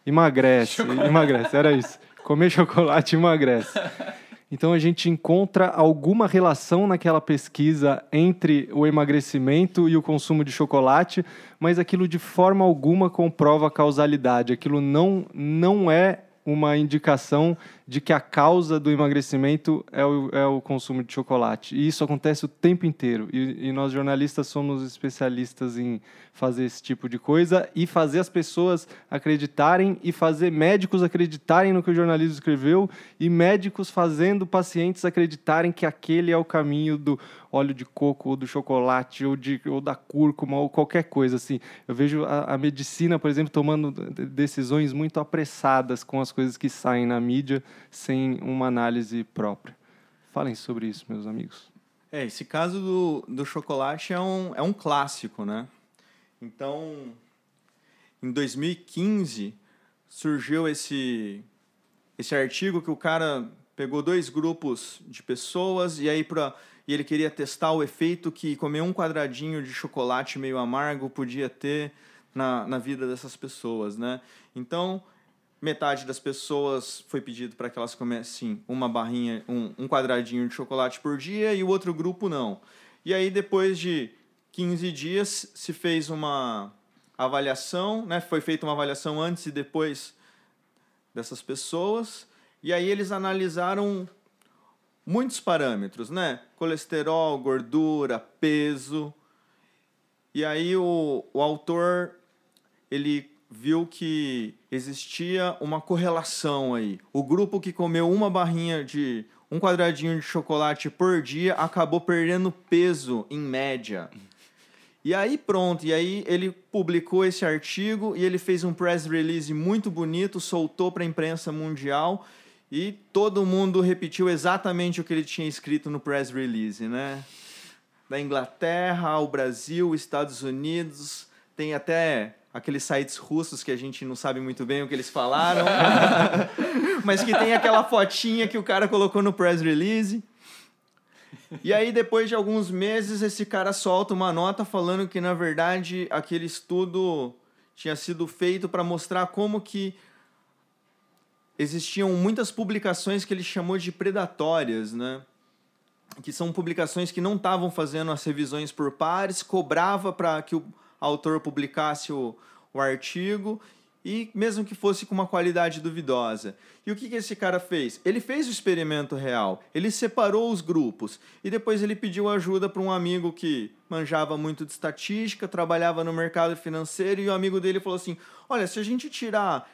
Emagrece, emagrece, era isso. Comer chocolate emagrece. Então a gente encontra alguma relação naquela pesquisa entre o emagrecimento e o consumo de chocolate, mas aquilo de forma alguma comprova causalidade. Aquilo não, não é uma indicação de que a causa do emagrecimento é o, é o consumo de chocolate. E isso acontece o tempo inteiro. E, e, nós, jornalistas, somos especialistas em fazer esse tipo de coisa e fazer as pessoas acreditarem e fazer médicos acreditarem no que o jornalismo escreveu e médicos fazendo pacientes acreditarem que aquele é o caminho do óleo de coco ou do chocolate ou, de, ou da cúrcuma ou qualquer coisa assim. Eu vejo a, a medicina, por exemplo, tomando decisões muito apressadas com as coisas que saem na mídia sem uma análise própria. Falem sobre isso, meus amigos. É, esse caso do, do chocolate é um, é um clássico, né? Então, em 2015, surgiu esse, esse artigo que o cara pegou dois grupos de pessoas e aí para e ele queria testar o efeito que comer um quadradinho de chocolate meio amargo podia ter na, na vida dessas pessoas, né? Então, metade das pessoas foi pedido para que elas comessem uma barrinha, um, um quadradinho de chocolate por dia e o outro grupo não. E aí, depois de 15 dias, se fez uma avaliação, né? foi feita uma avaliação antes e depois dessas pessoas, e aí eles analisaram muitos parâmetros, né? Colesterol, gordura, peso. E aí o, o autor ele viu que existia uma correlação aí. O grupo que comeu uma barrinha de um quadradinho de chocolate por dia acabou perdendo peso em média. E aí pronto, e aí ele publicou esse artigo e ele fez um press release muito bonito, soltou para a imprensa mundial e todo mundo repetiu exatamente o que ele tinha escrito no press release, né? Da Inglaterra ao Brasil, Estados Unidos, tem até aqueles sites russos que a gente não sabe muito bem o que eles falaram, mas que tem aquela fotinha que o cara colocou no press release. E aí, depois de alguns meses, esse cara solta uma nota falando que, na verdade, aquele estudo tinha sido feito para mostrar como que existiam muitas publicações que ele chamou de predatórias, né? Que são publicações que não estavam fazendo as revisões por pares, cobrava para que o autor publicasse o, o artigo e mesmo que fosse com uma qualidade duvidosa. E o que, que esse cara fez? Ele fez o experimento real, ele separou os grupos e depois ele pediu ajuda para um amigo que manjava muito de estatística, trabalhava no mercado financeiro e o amigo dele falou assim: Olha, se a gente tirar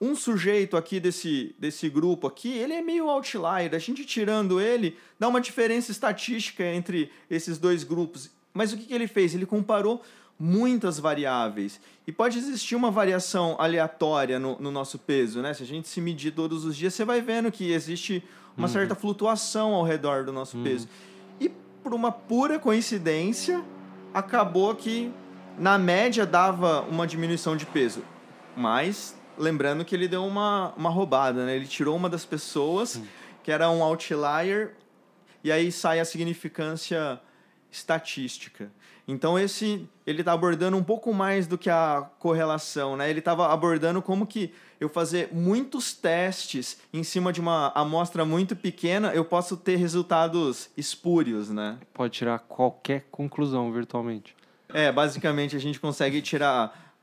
um sujeito aqui desse, desse grupo aqui, ele é meio outlier. A gente tirando ele, dá uma diferença estatística entre esses dois grupos. Mas o que, que ele fez? Ele comparou muitas variáveis. E pode existir uma variação aleatória no, no, nosso peso, né? Se a gente se medir todos os dias, você vai vendo que existe uma uhum. certa flutuação ao redor do nosso uhum. peso. E por uma pura coincidência, acabou que na média dava uma diminuição de peso. Mas lembrando que ele deu uma, uma roubada, né? Ele tirou uma das pessoas, uhum. que era um outlier, e aí sai a significância estatística. Então esse ele está abordando um pouco mais do que a correlação, né? Ele estava abordando como que eu fazer muitos testes em cima de uma amostra muito pequena, eu posso ter resultados espúrios, né? Pode tirar qualquer conclusão virtualmente. É, basicamente a gente consegue tirar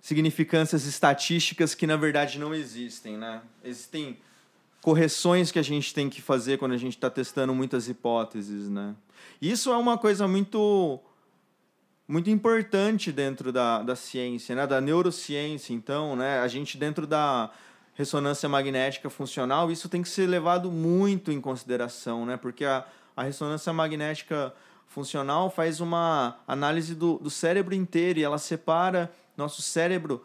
significâncias estatísticas que na verdade não existem, né? Existem correções que a gente tem que fazer quando a gente está testando muitas hipóteses, né? Isso é uma coisa muito muito importante dentro da, da ciência, né? Da neurociência, então, né? A gente dentro da ressonância magnética funcional, isso tem que ser levado muito em consideração, né? Porque a, a ressonância magnética funcional faz uma análise do, do cérebro inteiro e ela separa nosso cérebro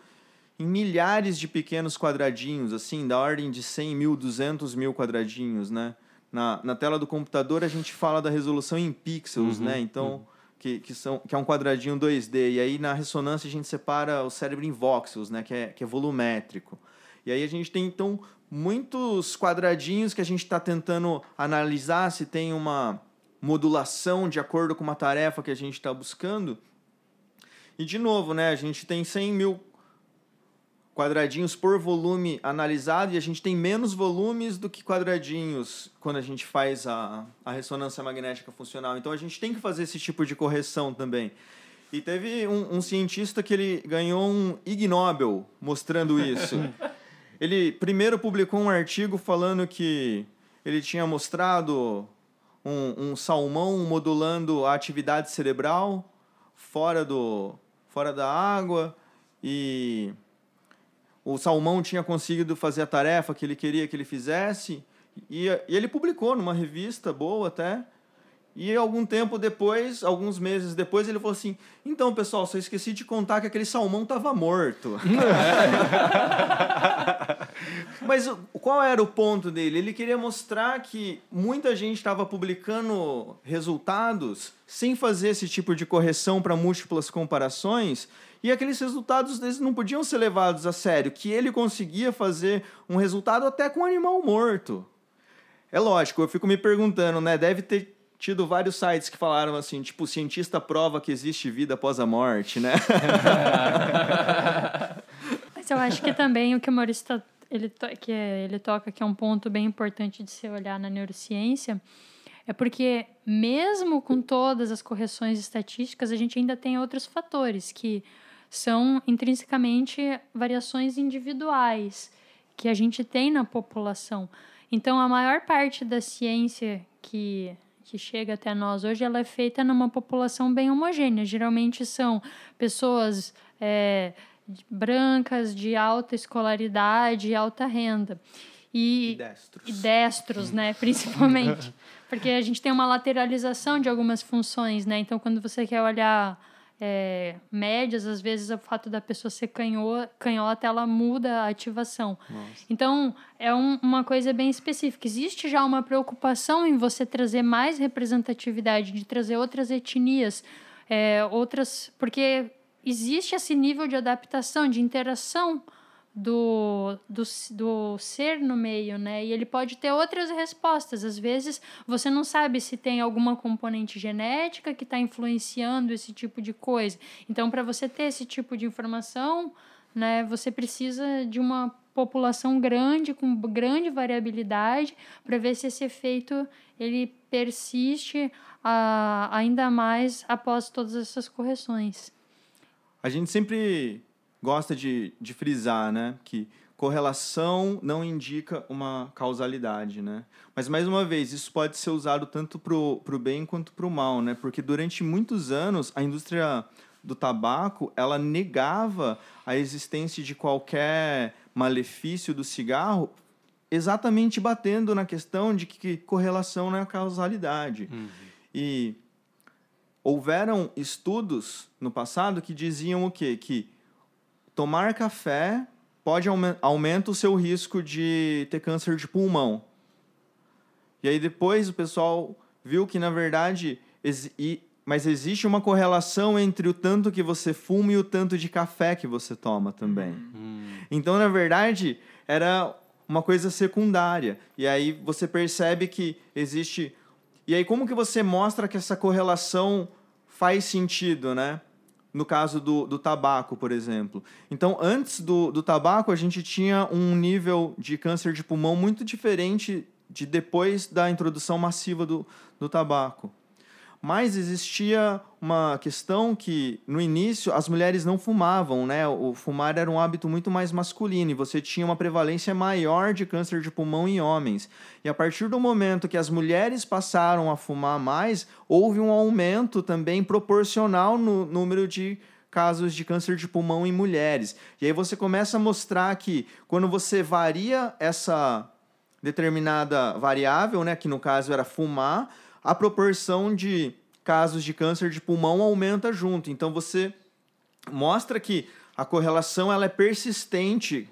em milhares de pequenos quadradinhos, assim, da ordem de 100 mil, 200 mil quadradinhos, né? Na, na tela do computador a gente fala da resolução em pixels, Uhum, né? Então, uhum. Que, que, são, que é um quadradinho 2D. E aí na ressonância a gente separa o cérebro em voxels, né? Que é, que é volumétrico. E aí a gente tem, então, muitos quadradinhos que a gente está tentando analisar se tem uma modulação de acordo com uma tarefa que a gente está buscando. E, de novo, né, a gente tem 100 mil quadradinhos por volume analisado e a gente tem menos volumes do que quadradinhos quando a gente faz a, a ressonância magnética funcional. Então, a gente tem que fazer esse tipo de correção também. E teve um, um cientista que ele ganhou um Ig Nobel mostrando isso. ele primeiro publicou um artigo falando que ele tinha mostrado um, um salmão modulando a atividade cerebral fora, do, fora da água e o salmão tinha conseguido fazer a tarefa que ele queria que ele fizesse e, e ele publicou numa revista boa até e algum tempo depois, alguns meses depois, ele falou assim: Então, pessoal, só esqueci de contar que aquele salmão estava morto. Mas qual era o ponto dele? Ele queria mostrar que muita gente estava publicando resultados sem fazer esse tipo de correção para múltiplas comparações. E aqueles resultados eles não podiam ser levados a sério, que ele conseguia fazer um resultado até com um animal morto. É lógico, eu fico me perguntando, né? Deve ter tido vários sites que falaram assim, tipo, cientista prova que existe vida após a morte, né? Mas eu acho que também o que o Maurício tá, ele, to, que é- ele toca, que é um ponto bem importante de se olhar na neurociência, é porque mesmo com todas as correções estatísticas, a gente ainda tem outros fatores que são intrinsecamente variações individuais que a gente tem na população. Então, a maior parte da ciência que, que chega até nós hoje, ela é feita numa população bem homogênea. Geralmente são pessoas é, brancas, de alta escolaridade, alta renda. E, destros. e destros, né, principalmente. Porque a gente tem uma lateralização de algumas funções, né? Então, quando você quer olhar é, médias, às vezes o fato da pessoa ser canho, canhota, ela muda a ativação. Então, é um- uma coisa bem específica. Existe já uma preocupação em você trazer mais representatividade, de trazer outras etnias, é, outras... Porque existe esse nível de adaptação, de interação do, do, do ser no meio, né? E ele pode ter outras respostas. Às vezes você não sabe se tem alguma componente genética que está influenciando esse tipo de coisa. Então, para você ter esse tipo de informação, né, você precisa de uma população grande, com grande variabilidade, para ver se esse efeito ele persiste ah, ainda mais após todas essas correções. A gente sempre gosta de, de frisar, né, que correlação não indica uma causalidade, né? Mas mais uma vez, isso pode ser usado tanto para o bem quanto para o mal, né? Porque durante muitos anos a indústria do tabaco ela negava a existência de qualquer malefício do cigarro, exatamente batendo na questão de que correlação não é causalidade. E houveram estudos no passado que diziam o quê? Que tomar café pode aumen aumenta o seu risco de ter câncer de pulmão. E aí depois o pessoal viu que na verdade exi mas existe uma correlação entre o tanto que você fuma e o tanto de café que você toma também. Então, na verdade, era uma coisa secundária. E aí você percebe que existe E aí, como que você mostra que essa correlação faz sentido, né? No caso do, do tabaco, por exemplo. Então, antes do, do tabaco, a gente tinha um nível de câncer de pulmão muito diferente de depois da introdução massiva do, do tabaco. Mas existia uma questão que, no início, as mulheres não fumavam, né? O fumar era um hábito muito mais masculino e você tinha uma prevalência maior de câncer de pulmão em homens. E a partir do momento que as mulheres passaram a fumar mais, houve um aumento também proporcional no número de casos de câncer de pulmão em mulheres. E aí você começa a mostrar que quando você varia essa determinada variável, né, que no caso era fumar, a proporção de casos de câncer de pulmão aumenta junto. Então você mostra que a correlação ela é persistente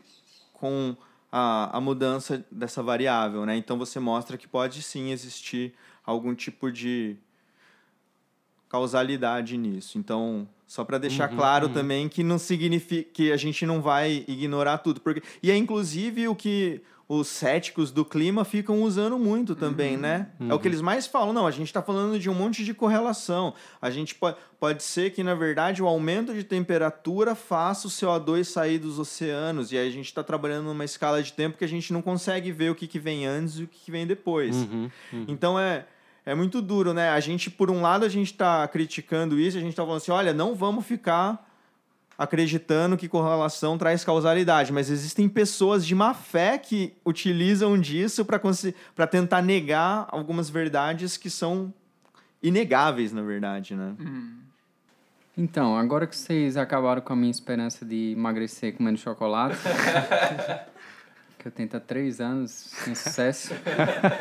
com a, a mudança dessa variável, né? Então você mostra que pode sim existir algum tipo de causalidade nisso. Então, só para deixar uhum, claro uhum. também que não significa que a gente não vai ignorar tudo, porque e é inclusive o que os céticos do clima ficam usando muito também, uhum, né? Uhum. É o que eles mais falam. Não, a gente está falando de um monte de correlação. A gente pode, pode ser que, na verdade, o aumento de temperatura faça o CO2 sair dos oceanos. E aí a gente está trabalhando numa escala de tempo que a gente não consegue ver o que, que vem antes e o que, que vem depois. Uhum, uhum. então é. É muito duro, né? A gente, por um lado, a gente está criticando isso, a gente está falando assim, olha, não vamos ficar acreditando que correlação traz causalidade, mas existem pessoas de má fé que utilizam disso para tentar negar algumas verdades que são inegáveis, na verdade, né? Uhum. Então, agora que vocês acabaram com a minha esperança de emagrecer comendo chocolate, que eu tento há três anos sem sucesso,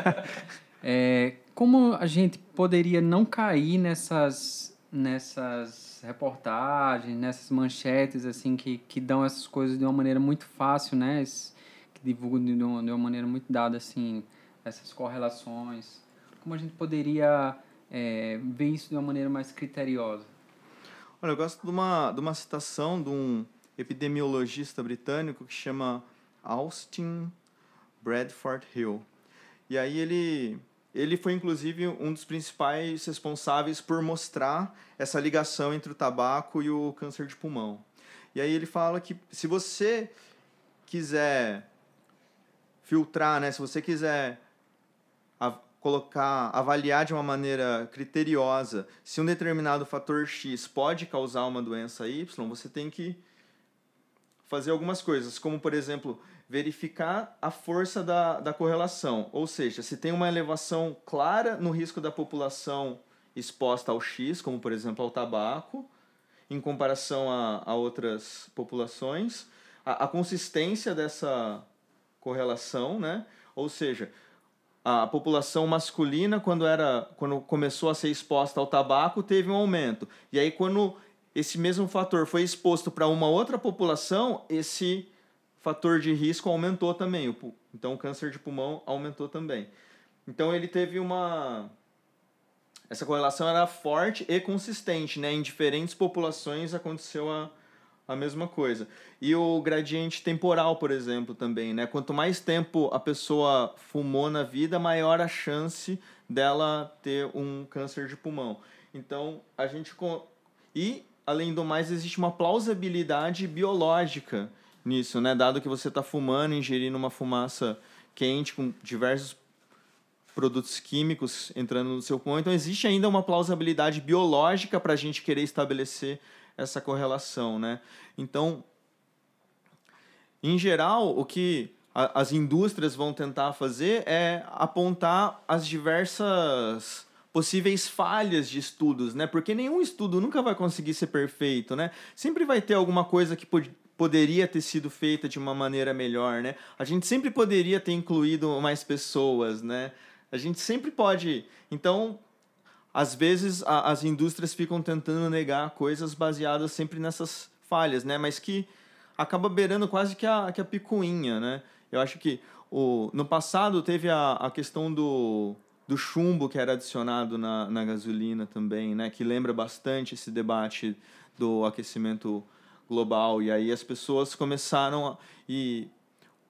é, como a gente poderia não cair nessas, nessas reportagens, nessas manchetes assim que, que dão essas coisas de uma maneira muito fácil, né? Que divulgam de uma, de uma maneira muito dada assim essas correlações. Como a gente poderia é, ver isso de uma maneira mais criteriosa? Olha, eu gosto de uma, de uma citação de um epidemiologista britânico que chama Austin Bradford Hill. E aí ele ele foi, inclusive, um dos principais responsáveis por mostrar essa ligação entre o tabaco e o câncer de pulmão. E aí ele fala que se você quiser filtrar, né, se você quiser colocar, avaliar de uma maneira criteriosa se um determinado fator X pode causar uma doença Y, você tem que fazer algumas coisas, como por exemplo, verificar a força da, da correlação. Ou seja, se tem uma elevação clara no risco da população exposta ao X, como por exemplo ao tabaco, em comparação a, a outras populações, a, a consistência dessa correlação, né? Ou seja, a população masculina quando era quando começou a ser exposta ao tabaco teve um aumento e aí quando esse mesmo fator foi exposto para uma outra população esse fator de risco aumentou também. Então, o câncer de pulmão aumentou também. Então, ele teve uma. Essa correlação era forte e consistente, né? Em diferentes populações aconteceu a, a mesma coisa. E o gradiente temporal, por exemplo, também, né? Quanto mais tempo a pessoa fumou na vida, maior a chance dela ter um câncer de pulmão. Então, a gente. E, além do mais, existe uma plausibilidade biológica nisso, né? Dado que você está fumando, ingerindo uma fumaça quente com diversos produtos químicos entrando no seu pulmão, então existe ainda uma plausibilidade biológica para a gente querer estabelecer essa correlação, né? Então, em geral, o que as indústrias vão tentar fazer é apontar as diversas possíveis falhas de estudos, né? Porque nenhum estudo nunca vai conseguir ser perfeito, né? Sempre vai ter alguma coisa que pode, poderia ter sido feita de uma maneira melhor, né? A gente sempre poderia ter incluído mais pessoas, né? A gente sempre pode. Então, às vezes a, as indústrias ficam tentando negar coisas baseadas sempre nessas falhas, né? Mas que acaba beirando quase que a, que a picuinha, né? Eu acho que o, no passado teve a, a questão do, do chumbo que era adicionado na, na gasolina também, né? Que lembra bastante esse debate do aquecimento global. E aí as pessoas começaram a, e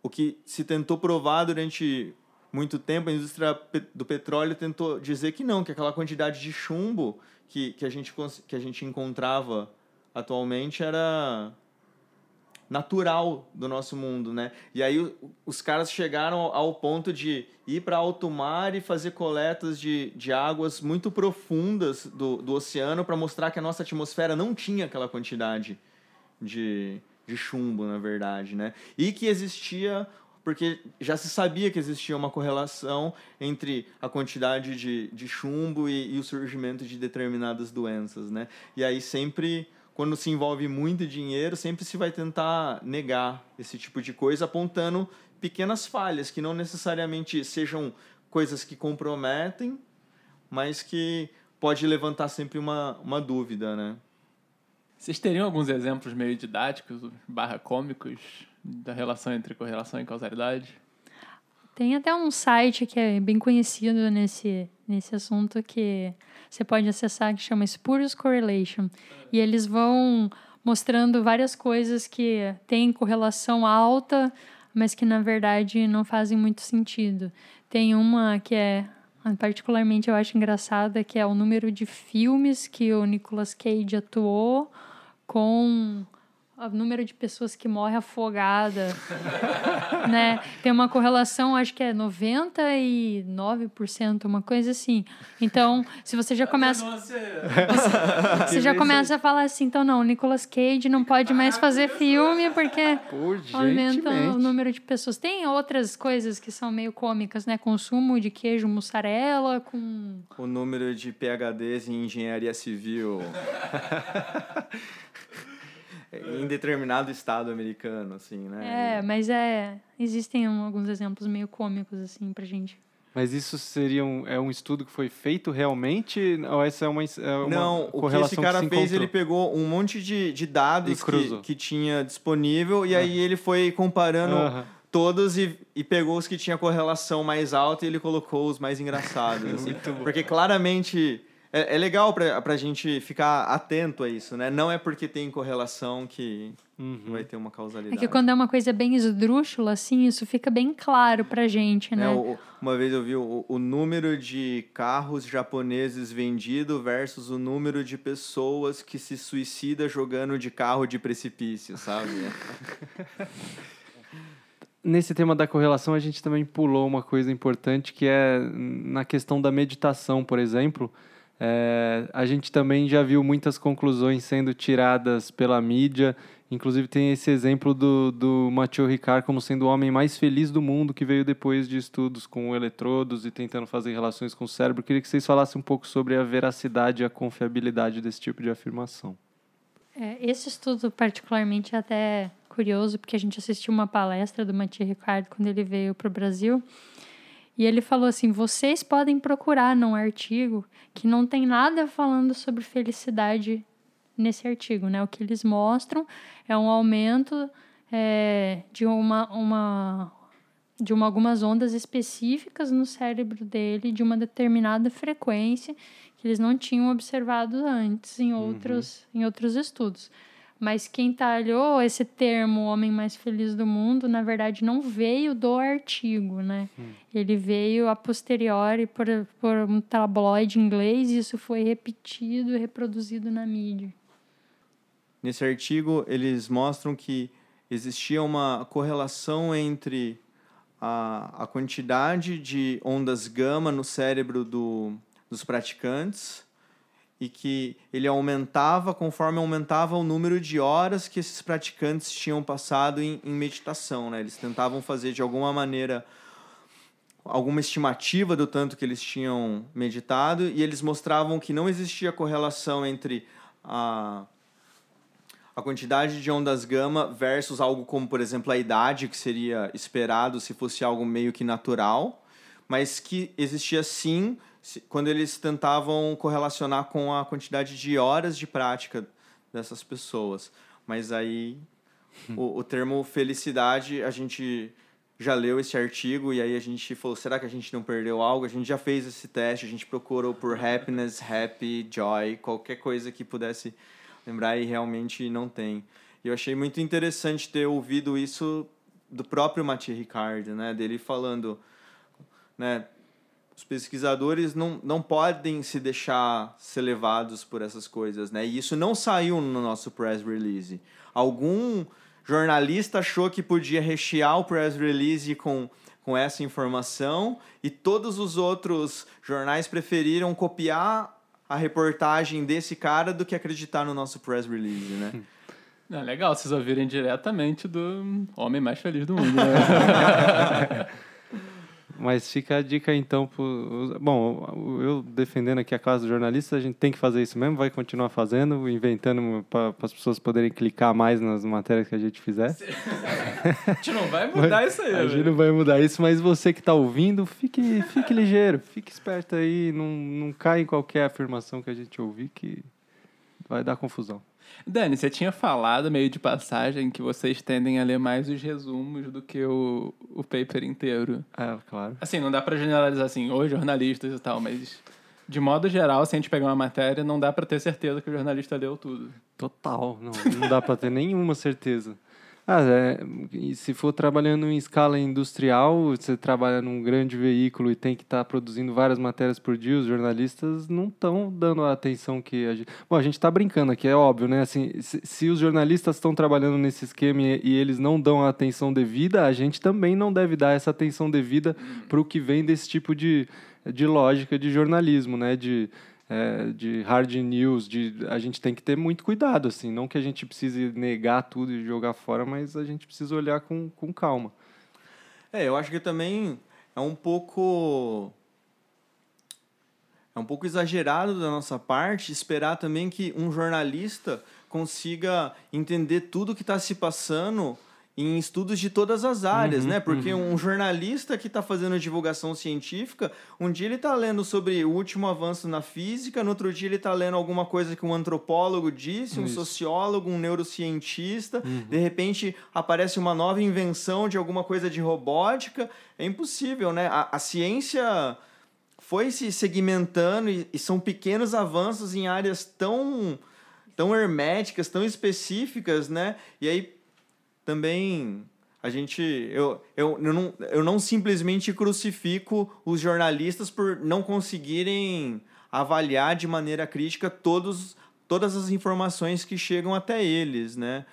o que se tentou provar durante muito tempo, a indústria do petróleo tentou dizer que não, que aquela quantidade de chumbo que, que, a, gente, que a gente encontrava atualmente era natural do nosso mundo, né? E aí os caras chegaram ao ponto de ir para alto mar e fazer coletas de, de águas muito profundas do, do oceano para mostrar que a nossa atmosfera não tinha aquela quantidade de, de chumbo, na verdade, né? E que existia porque já se sabia que existia uma correlação entre a quantidade de, de chumbo e, e o surgimento de determinadas doenças, né? E aí sempre, quando se envolve muito dinheiro, sempre se vai tentar negar esse tipo de coisa, apontando pequenas falhas que não necessariamente sejam coisas que comprometem, mas que pode levantar sempre uma, uma dúvida, né? Vocês teriam alguns exemplos meio didáticos, barra cômicos, da relação entre correlação e causalidade? Tem até um site que é bem conhecido nesse, nesse assunto que você pode acessar que chama Spurious Correlation. E eles vão mostrando várias coisas que têm correlação alta, mas que na verdade não fazem muito sentido. Tem uma que é particularmente eu acho engraçada, que é o número de filmes que o Nicolas Cage atuou com o número de pessoas que morrem afogada, né? Tem uma correlação, acho que é 99%, uma coisa assim. Então, se você já começa, você já começa a falar assim, então não, Nicolas Cage não pode mais fazer filme porque aumenta o número de pessoas. Tem outras coisas que são meio cômicas, né? Consumo de queijo mussarela com O número de PhDs em engenharia civil em determinado estado americano, assim, né? É, mas é. Existem alguns exemplos meio cômicos, assim, pra gente. Mas isso seria um, é um estudo que foi feito realmente? Ou essa é uma, é uma Não, o que esse cara se fez, ele encontrou? pegou um monte de, de dados que, que tinha disponível e aí ele foi comparando Aham. todos e, e pegou os que tinha correlação mais alta e ele colocou os mais engraçados. assim. Porque claramente é, é legal pra, pra gente ficar atento a isso, né? Não é porque tem correlação que Uhum. vai ter uma É causalidade. que quando é uma coisa bem esdrúxula, assim, isso fica bem claro pra gente, né? né? o- uma vez eu vi o, o número de carros japoneses vendidos versus o número de pessoas que se suicida jogando de carro de precipício, sabe? Nesse tema da correlação, a gente também pulou uma coisa importante que é na questão da meditação, por exemplo. É, a gente também já viu muitas conclusões sendo tiradas pela mídia. Inclusive, tem esse exemplo do, do Mathieu Ricard como sendo o homem mais feliz do mundo, que veio depois de estudos com eletrodos e tentando fazer relações com o cérebro. Queria que vocês falassem um pouco sobre a veracidade e a confiabilidade desse tipo de afirmação. É, esse estudo, particularmente, é até curioso, porque a gente assistiu uma palestra do Mathieu Ricard quando ele veio para o Brasil. E ele falou assim: vocês podem procurar num artigo que não tem nada falando sobre felicidade nesse artigo, né? O que eles mostram é um aumento é, de uma, uma de uma, algumas ondas específicas no cérebro dele de uma determinada frequência que eles não tinham observado antes em outros, em outros estudos. Mas quem talhou esse termo homem mais feliz do mundo, na verdade, não veio do artigo, né? Ele veio a posteriori por, por um tabloide inglês e isso foi repetido e reproduzido na mídia. Nesse artigo, eles mostram que existia uma correlação entre a, a quantidade de ondas gama no cérebro do, dos praticantes e que ele aumentava conforme aumentava o número de horas que esses praticantes tinham passado em, em meditação. Né? Eles tentavam fazer de alguma maneira alguma estimativa do tanto que eles tinham meditado e eles mostravam que não existia correlação entre a a quantidade de ondas gama versus algo como, por exemplo, a idade, que seria esperado se fosse algo meio que natural, mas que existia sim quando eles tentavam correlacionar com a quantidade de horas de prática dessas pessoas. Mas aí o, o termo felicidade, a gente já leu esse artigo e aí a gente falou, será que a gente não perdeu algo? A gente já fez esse teste, a gente procurou por happiness, happy, joy, qualquer coisa que pudesse lembrar e realmente não tem. E eu achei muito interessante ter ouvido isso do próprio Mathieu Ricard, né? Dele falando né? Os pesquisadores não, não podem se deixar ser levados por essas coisas, né? E isso não saiu no nosso press release. Algum jornalista achou que podia rechear o press release com, com essa informação e todos os outros jornais preferiram copiar a reportagem desse cara do que acreditar no nosso press release, né? É legal vocês ouvirem diretamente do homem mais feliz do mundo. Né? Mas fica a dica então. Pro... Bom, eu defendendo aqui a classe do jornalista, a gente tem que fazer isso mesmo, vai continuar fazendo, inventando para as pessoas poderem clicar mais nas matérias que a gente fizer. a gente não vai mudar isso aí. A gente não vai mudar isso, mas você que está ouvindo, fique, fique ligeiro, fique esperto aí, não, não cai em qualquer afirmação que a gente ouvir que vai dar confusão. Dani, você tinha falado meio de passagem que vocês tendem a ler mais os resumos do que o, o paper inteiro. É, claro. Assim, não dá para generalizar assim, os jornalistas e tal, mas de modo geral, se a gente pegar uma matéria, não dá para ter certeza que o jornalista leu tudo. Total, não, não dá para ter nenhuma certeza. Ah, é, se for trabalhando em escala industrial, você trabalha num grande veículo e tem que estar tá produzindo várias matérias por dia, os jornalistas não estão dando a atenção que a gente. Bom, a gente está brincando aqui, é óbvio, né? Assim, se, se os jornalistas estão trabalhando nesse esquema e, e, eles não dão a atenção devida, a gente também não deve dar essa atenção devida para o que vem desse tipo de, de lógica de jornalismo, né? De, é, de hard news, de a gente tem que ter muito cuidado, assim, não que a gente precise negar tudo e jogar fora, mas a gente precisa olhar com, com calma. É, eu acho que também é um pouco é um pouco exagerado da nossa parte esperar também que um jornalista consiga entender tudo que está se passando em estudos de todas as áreas, uhum, né? Porque uhum. um jornalista que está fazendo divulgação científica, um dia ele está lendo sobre o último avanço na física, no outro dia ele está lendo alguma coisa que um antropólogo disse, um Isso. sociólogo, um neurocientista, uhum. de repente aparece uma nova invenção de alguma coisa de robótica. É impossível, né? A, a ciência foi se segmentando e, e são pequenos avanços em áreas tão tão herméticas, tão específicas, né? E aí também a gente eu, eu, eu, não, eu não simplesmente crucifico os jornalistas por não conseguirem avaliar de maneira crítica todos, todas as informações que chegam até eles, né?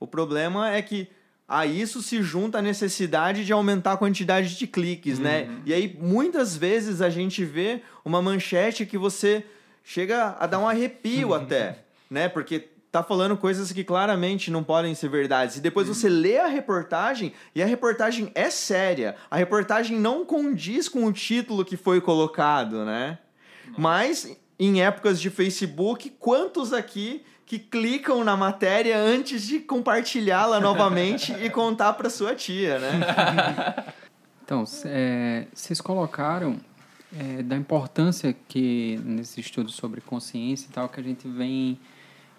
O problema é que a isso se junta a necessidade de aumentar a quantidade de cliques, né? uhum. né? E aí muitas vezes a gente vê uma manchete que você chega a dar um arrepio até, né? Porque tá falando coisas que claramente não podem ser verdades. E depois você lê a reportagem e a reportagem é séria. A reportagem não condiz com o título que foi colocado, né? Mas em épocas de Facebook, quantos aqui que clicam na matéria antes de compartilhá-la novamente e contar para sua tia, né? Então, é, vocês colocaram é, da importância que nesse estudo sobre consciência e tal que a gente vem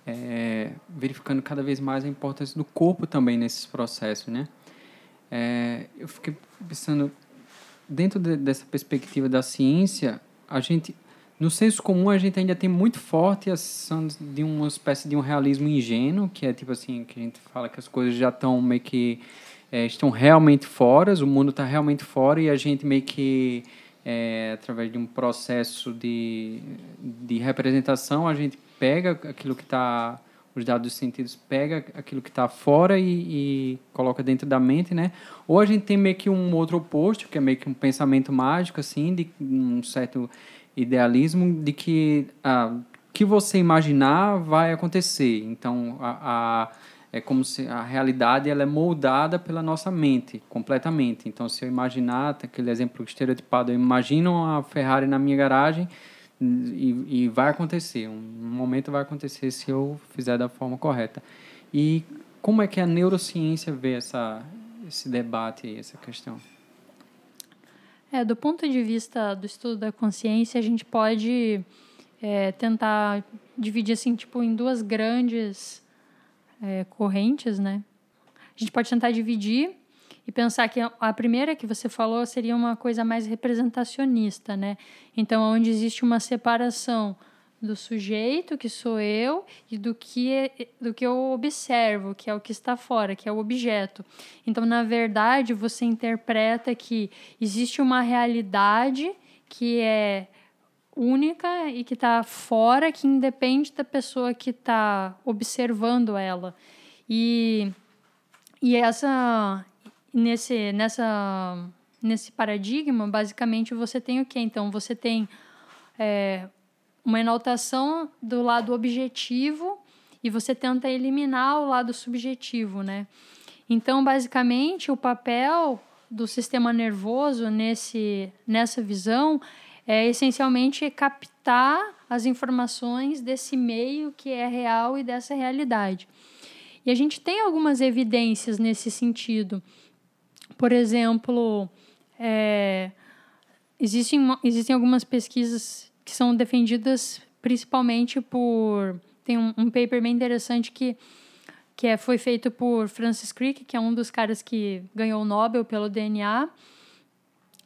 é, verificando cada vez mais a importância do corpo também nesses processos, né? É, eu fiquei pensando, dentro de, dessa perspectiva da ciência, a gente, no senso comum, a gente ainda tem muito forte a sensação de uma espécie de um realismo ingênuo, que é tipo assim, que a gente fala que as coisas já estão meio que é, estão realmente fora, o mundo está realmente fora e a gente meio que é, através de um processo de, de representação, a gente pega aquilo que está os dados dos sentidos pega aquilo que está fora e, e, coloca dentro da mente, né? Ou a gente tem meio que um outro oposto, que é meio que um pensamento mágico, assim, de um certo idealismo de que ah, que você imaginar vai acontecer. Então, a, a, é como se a realidade ela é moldada pela nossa mente, completamente. Então, se eu imaginar, aquele exemplo estereotipado, eu imagino a Ferrari na minha garagem, e, e vai acontecer, um momento vai acontecer se eu fizer da forma correta. E como é que a neurociência vê essa, esse debate essa questão? É, do ponto de vista do estudo da consciência, a gente pode é, tentar dividir assim, tipo, em duas grandes é, correntes, né? A gente pode tentar dividir e pensar que a primeira que você falou seria uma coisa mais representacionista, né? Então, onde existe uma separação do sujeito, que sou eu, e do que, do que eu observo, que é o que está fora, que é o objeto. Então, na verdade, você interpreta que existe uma realidade que é única e que está fora, que independe da pessoa que está observando ela. E, e essa nesse nessa nesse paradigma, basicamente você tem o que? Então você tem é, uma enaltação do lado objetivo e você tenta eliminar o lado subjetivo, né? Então, basicamente, o papel do sistema nervoso nesse, nessa visão é essencialmente captar as informações desse meio que é real e dessa realidade. E a gente tem algumas evidências nesse sentido. Por exemplo, é, existem, existem algumas pesquisas que são defendidas principalmente por. Tem um, um paper bem interessante que, que é, foi feito por Francis Crick, que é um dos caras que ganhou o Nobel pelo DNA.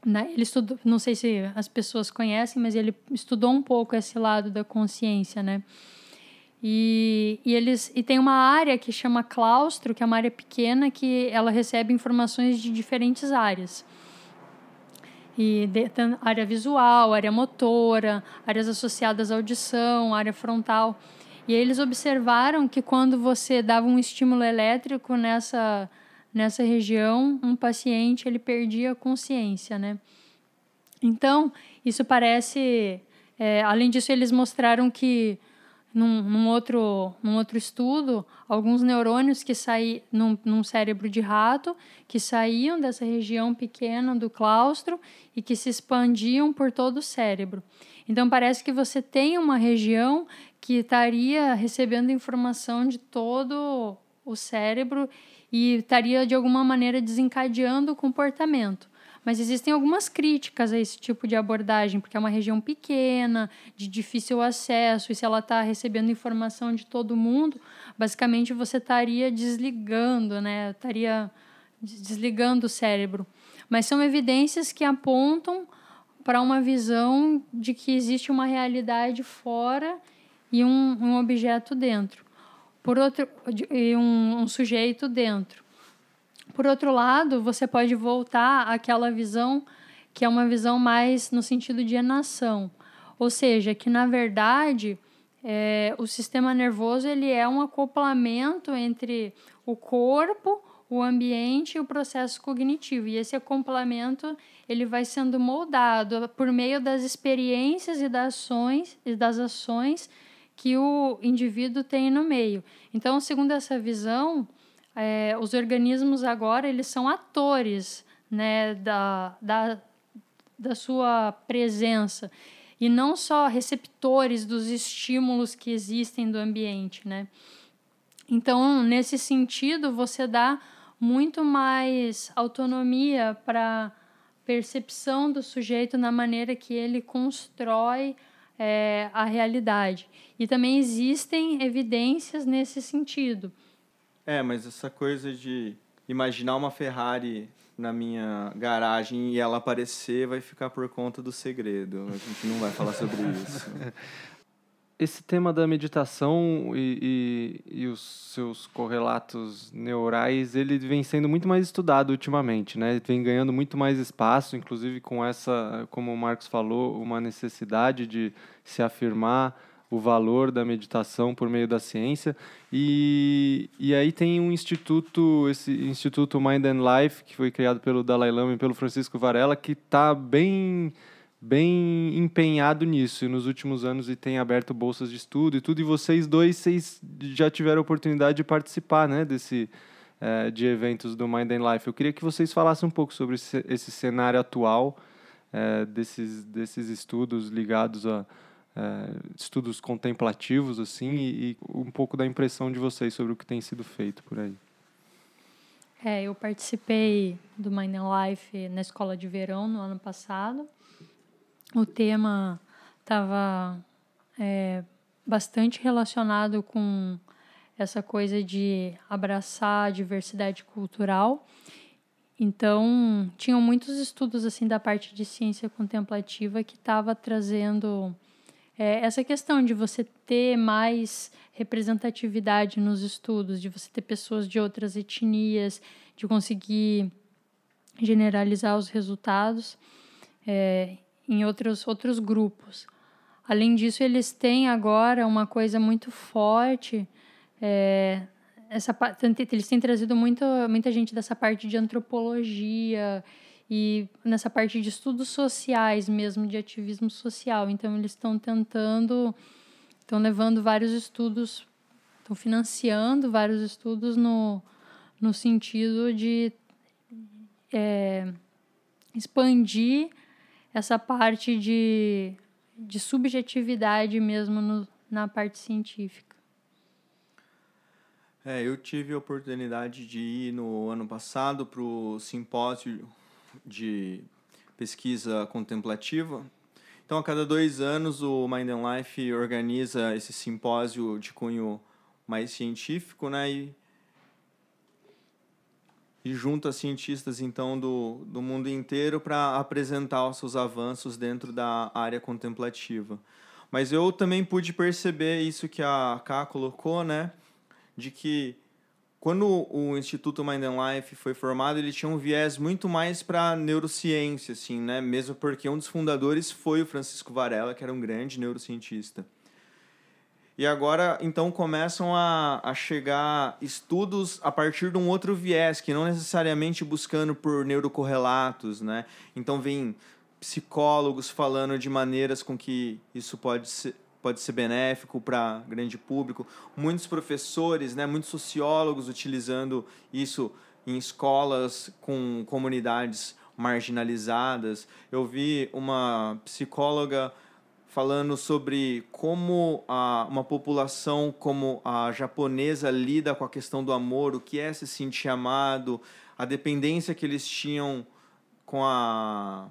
Né? Ele estudou, não sei se as pessoas conhecem, mas ele estudou um pouco esse lado da consciência, né? E, e eles e tem uma área que chama claustro, que é uma área pequena que ela recebe informações de diferentes áreas e de, área visual, área motora, áreas associadas à audição, área frontal. E eles observaram que quando você dava um estímulo elétrico nessa, nessa região, um paciente ele perdia a consciência, né? Então, isso parece... É, além disso, eles mostraram que num, num, outro, num outro estudo, alguns neurônios que saíam num, num cérebro de rato, que saíam dessa região pequena do claustro e que se expandiam por todo o cérebro. Então, parece que você tem uma região que estaria recebendo informação de todo o cérebro e estaria, de alguma maneira, desencadeando o comportamento. Mas existem algumas críticas a esse tipo de abordagem, porque é uma região pequena, de difícil acesso, e se ela está recebendo informação de todo mundo, basicamente você estaria desligando, né? Estaria desligando o cérebro. Mas são evidências que apontam para uma visão de que existe uma realidade fora e um, um objeto dentro. Por outro, e um, um sujeito dentro. Por outro lado, você pode voltar àquela visão que é uma visão mais no sentido de enação, ou seja, que na verdade é, o sistema nervoso ele é um acoplamento entre o corpo, o ambiente e o processo cognitivo. E esse acoplamento ele vai sendo moldado por meio das experiências e das ações, e das ações que o indivíduo tem no meio. Então, segundo essa visão, é, os organismos agora eles são atores né, da, da, da sua presença e não só receptores dos estímulos que existem do ambiente, né? Então, nesse sentido, você dá muito mais autonomia para percepção do sujeito na maneira que ele constrói é, a realidade. E também existem evidências nesse sentido. É, mas essa coisa de imaginar uma Ferrari na minha garagem e ela aparecer vai ficar por conta do segredo. A gente não vai falar sobre isso. Esse tema da meditação e, e, e, os seus correlatos neurais, ele vem sendo muito mais estudado ultimamente, né? Vem ganhando muito mais espaço, inclusive com essa, como o Marcos falou, uma necessidade de se afirmar o valor da meditação por meio da ciência. E, e aí tem um instituto, esse Instituto Mind and Life, que foi criado pelo Dalai Lama e pelo Francisco Varela, que está bem bem empenhado nisso nos últimos anos e tem aberto bolsas de estudo e tudo e vocês dois vocês já tiveram a oportunidade de participar né desse é, de eventos do Mind and Life eu queria que vocês falassem um pouco sobre esse, esse cenário atual é, desses desses estudos ligados a é, estudos contemplativos assim e, e, um pouco da impressão de vocês sobre o que tem sido feito por aí. É, eu participei do Mind and Life na escola de verão no ano passado. O tema estava é, bastante relacionado com essa coisa de abraçar a diversidade cultural. Então, tinham muitos estudos assim da parte de ciência contemplativa que estava trazendo é essa questão de você ter mais representatividade nos estudos, de você ter pessoas de outras etnias, de conseguir generalizar os resultados é, em outros, outros grupos. Além disso, eles têm agora uma coisa muito forte. É, essa, eles têm trazido muito, muita gente dessa parte de antropologia e nessa parte de estudos sociais mesmo, de ativismo social. Então, eles estão tentando, estão levando vários estudos, estão financiando vários estudos no, no sentido de é, expandir essa parte de de subjetividade mesmo no, na parte científica. É, eu tive a oportunidade de ir no ano passado para o simpósio de pesquisa contemplativa. Então, a cada dois anos, o Mind and Life organiza esse simpósio de cunho mais científico, né? E e junta cientistas então do, do mundo inteiro para apresentar os seus avanços dentro da área contemplativa. Mas eu também pude perceber isso que a Ká colocou, né, de que quando o Instituto Mind and Life foi formado, ele tinha um viés muito mais para neurociência, assim, né, mesmo porque um dos fundadores foi o Francisco Varela, que era um grande neurocientista. E agora, então, começam a, a chegar estudos a partir de um outro viés, que não necessariamente buscando por neurocorrelatos, né? Então, vem psicólogos falando de maneiras com que isso pode ser, pode ser benéfico para grande público, muitos professores, né, muitos sociólogos utilizando isso em escolas com comunidades marginalizadas. Eu vi uma psicóloga falando sobre como a, uma população como a japonesa lida com a questão do amor, o que é se sentir amado, a dependência que eles tinham com a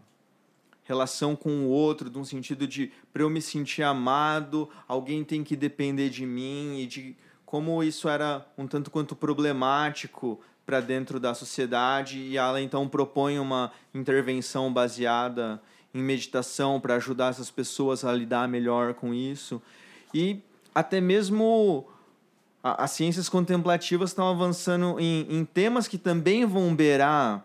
relação com o outro, de um sentido de para eu me sentir amado, alguém tem que depender de mim e de como isso era um tanto quanto problemático para dentro da sociedade e ela então propõe uma intervenção baseada em meditação para ajudar essas pessoas a lidar melhor com isso. E até mesmo a, as ciências contemplativas estão avançando em, em temas que também vão beirar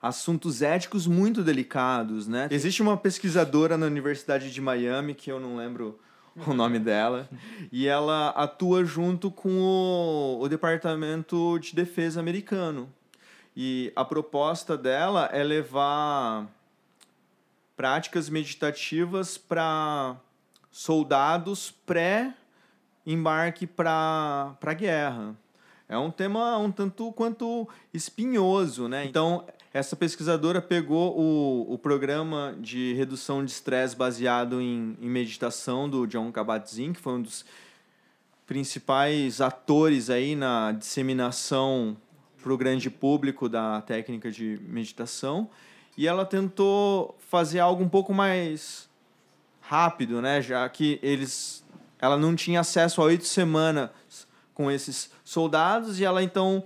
assuntos éticos muito delicados, né? Existe uma pesquisadora na Universidade de Miami, que eu não lembro o nome dela, e ela atua junto com o, o Departamento de Defesa americano. E a proposta dela é levar práticas meditativas para soldados pré-embarque para a guerra. É um tema um tanto quanto espinhoso, né? Então, essa pesquisadora pegou o, o programa de redução de estresse baseado em, em meditação do John Kabat-Zinn, que foi um dos principais atores aí na disseminação para o grande público da técnica de meditação e ela tentou fazer algo um pouco mais rápido, né? Já que eles, ela não tinha acesso a oito semanas com esses soldados e ela então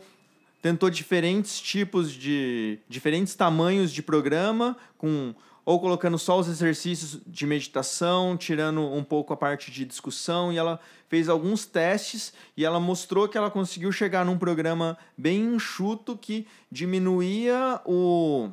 tentou diferentes tipos de diferentes tamanhos de programa com ou colocando só os exercícios de meditação, tirando um pouco a parte de discussão, e ela fez alguns testes e ela mostrou que ela conseguiu chegar num programa bem enxuto que diminuía o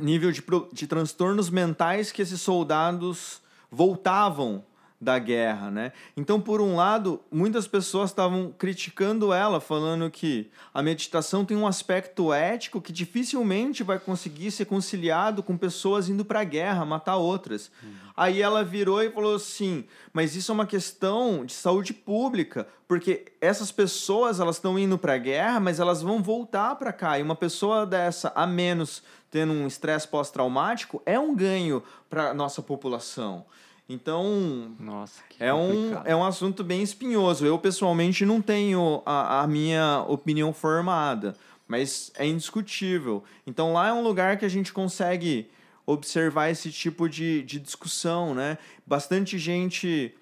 nível de, de transtornos mentais que esses soldados voltavam da guerra, né? Então, por um lado, muitas pessoas estavam criticando ela, falando que a meditação tem um aspecto ético que dificilmente vai conseguir ser conciliado com pessoas indo para a guerra, matar outras. Uhum. Aí ela virou e falou assim: "Mas isso é uma questão de saúde pública, porque essas pessoas elas estão indo para a guerra, mas elas vão voltar para cá. E uma pessoa dessa a menos tendo um estresse pós-traumático é um ganho para nossa população. Então, Nossa, é, um, é um assunto bem espinhoso. Eu, pessoalmente, não tenho a, a minha opinião formada, mas é indiscutível. Então, lá é um lugar que a gente consegue observar esse tipo de, de discussão, né? Bastante gente...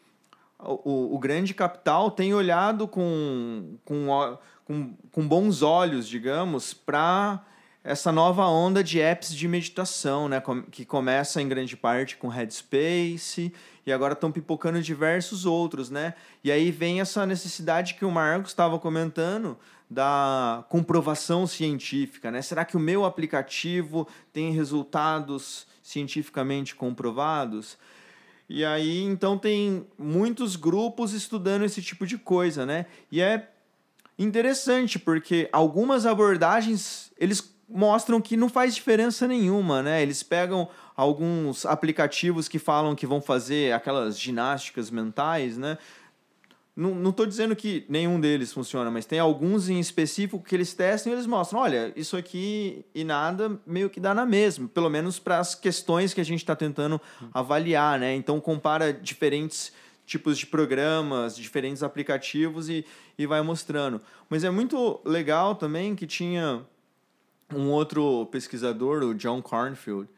O, o grande capital tem olhado com, com, com, com bons olhos, digamos, para essa nova onda de apps de meditação, né? Que começa em grande parte com Headspace e agora estão pipocando diversos outros, né? E aí vem essa necessidade que o Marcos estava comentando da comprovação científica, né? Será que o meu aplicativo tem resultados cientificamente comprovados? E aí, então, tem muitos grupos estudando esse tipo de coisa, né? E é interessante, porque algumas abordagens, eles mostram que não faz diferença nenhuma, né? Eles pegam alguns aplicativos que falam que vão fazer aquelas ginásticas mentais, né? Não, não dizendo que nenhum deles funciona, mas tem alguns em específico que eles testam e eles mostram, olha, isso aqui e nada meio que dá na mesma, pelo menos para as questões que a gente está tentando avaliar, né? Então compara diferentes tipos de programas, diferentes aplicativos e, e vai mostrando. Mas é muito legal também que tinha um outro pesquisador, o John Cornfield,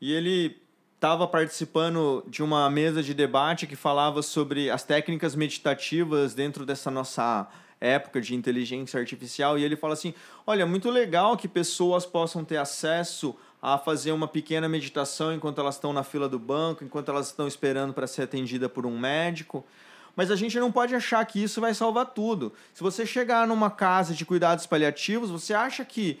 e ele estava participando de uma mesa de debate que falava sobre as técnicas meditativas dentro dessa nossa época de inteligência artificial e ele fala assim: "Olha, muito legal que pessoas possam ter acesso a fazer uma pequena meditação enquanto elas estão na fila do banco, enquanto elas estão esperando para ser atendida por um médico, mas a gente não pode achar que isso vai salvar tudo. Se você chegar numa casa de cuidados paliativos, você acha que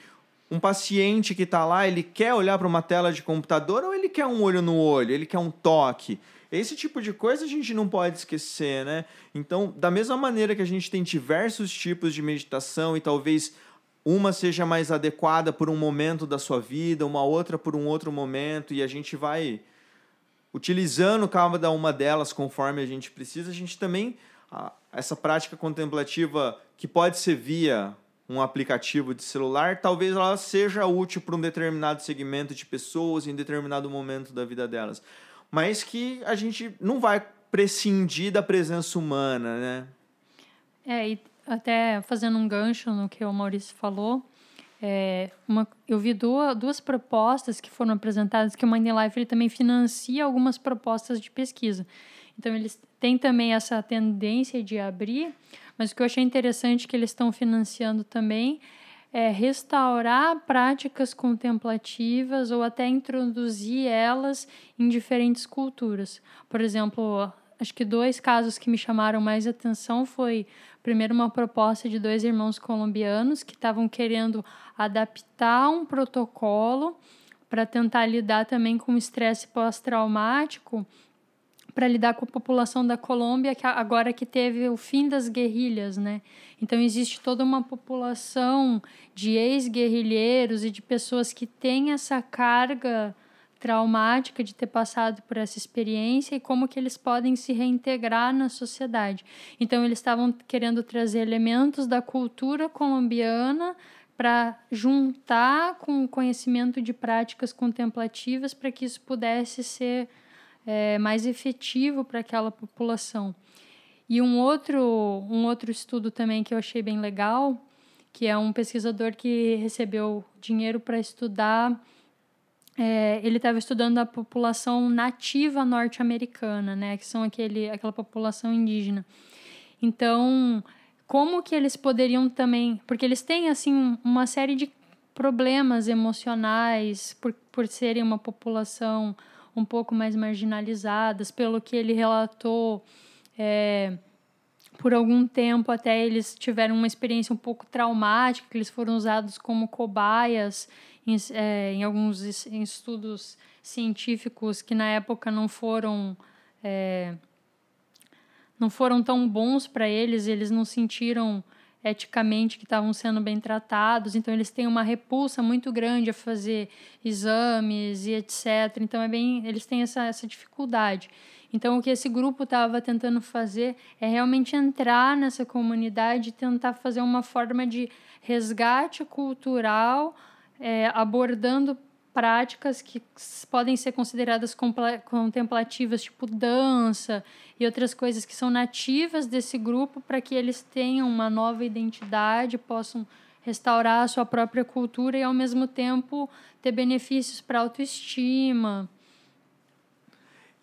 um paciente que está lá, ele quer olhar para uma tela de computador ou ele quer um olho no olho, ele quer um toque? Esse tipo de coisa a gente não pode esquecer, né? Então, da mesma maneira que a gente tem diversos tipos de meditação e talvez uma seja mais adequada por um momento da sua vida, uma outra por um outro momento, e a gente vai utilizando cada uma delas conforme a gente precisa, a gente também essa prática contemplativa que pode ser via um aplicativo de celular, talvez ela seja útil para um determinado segmento de pessoas em determinado momento da vida delas, mas que a gente não vai prescindir da presença humana, né? É, e até fazendo um gancho no que o Maurício falou, é, uma, eu vi duas, duas propostas que foram apresentadas, que o Mind Life ele também financia algumas propostas de pesquisa. Então, eles têm também essa tendência de abrir, mas o que eu achei interessante que eles estão financiando também é restaurar práticas contemplativas ou até introduzir elas em diferentes culturas. Por exemplo, acho que dois casos que me chamaram mais atenção foi primeiro uma proposta de dois irmãos colombianos que estavam querendo adaptar um protocolo para tentar lidar também com o estresse pós-traumático para lidar com a população da Colômbia que agora que teve o fim das guerrilhas, né? Então existe toda uma população de ex-guerrilheiros e de pessoas que têm essa carga traumática de ter passado por essa experiência e como que eles podem se reintegrar na sociedade. Então eles estavam querendo trazer elementos da cultura colombiana para juntar com o conhecimento de práticas contemplativas para que isso pudesse ser é, mais efetivo para aquela população. E um outro, um outro estudo também que eu achei bem legal, que é um pesquisador que recebeu dinheiro para estudar. é, ele estava estudando a população nativa norte-americana, né, que são aquele, aquela população indígena. Então, como que eles poderiam também, porque eles têm assim um- uma série de problemas emocionais por, por serem uma população um pouco mais marginalizadas, pelo que ele relatou, é, por algum tempo até eles tiveram uma experiência um pouco traumática, que eles foram usados como cobaias em, é, em alguns em estudos científicos que na época não foram é, não foram tão bons para eles, eles não sentiram eticamente que estavam sendo bem tratados, então eles têm uma repulsa muito grande a fazer exames e etc. Então é bem, eles têm essa, essa dificuldade. Então o que esse grupo estava tentando fazer é realmente entrar nessa comunidade e tentar fazer uma forma de resgate cultural, é, abordando práticas que podem ser consideradas contemplativas, tipo dança e outras coisas que são nativas desse grupo, para que eles tenham uma nova identidade, possam restaurar a sua própria cultura e, ao mesmo tempo, ter benefícios para a autoestima.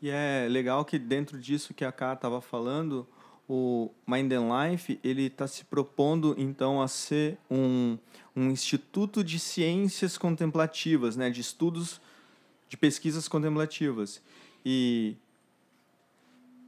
E é legal que dentro disso que a Ká estava falando, o Mind and Life ele está se propondo então a ser um, um instituto de ciências contemplativas, né, de estudos de pesquisas contemplativas. E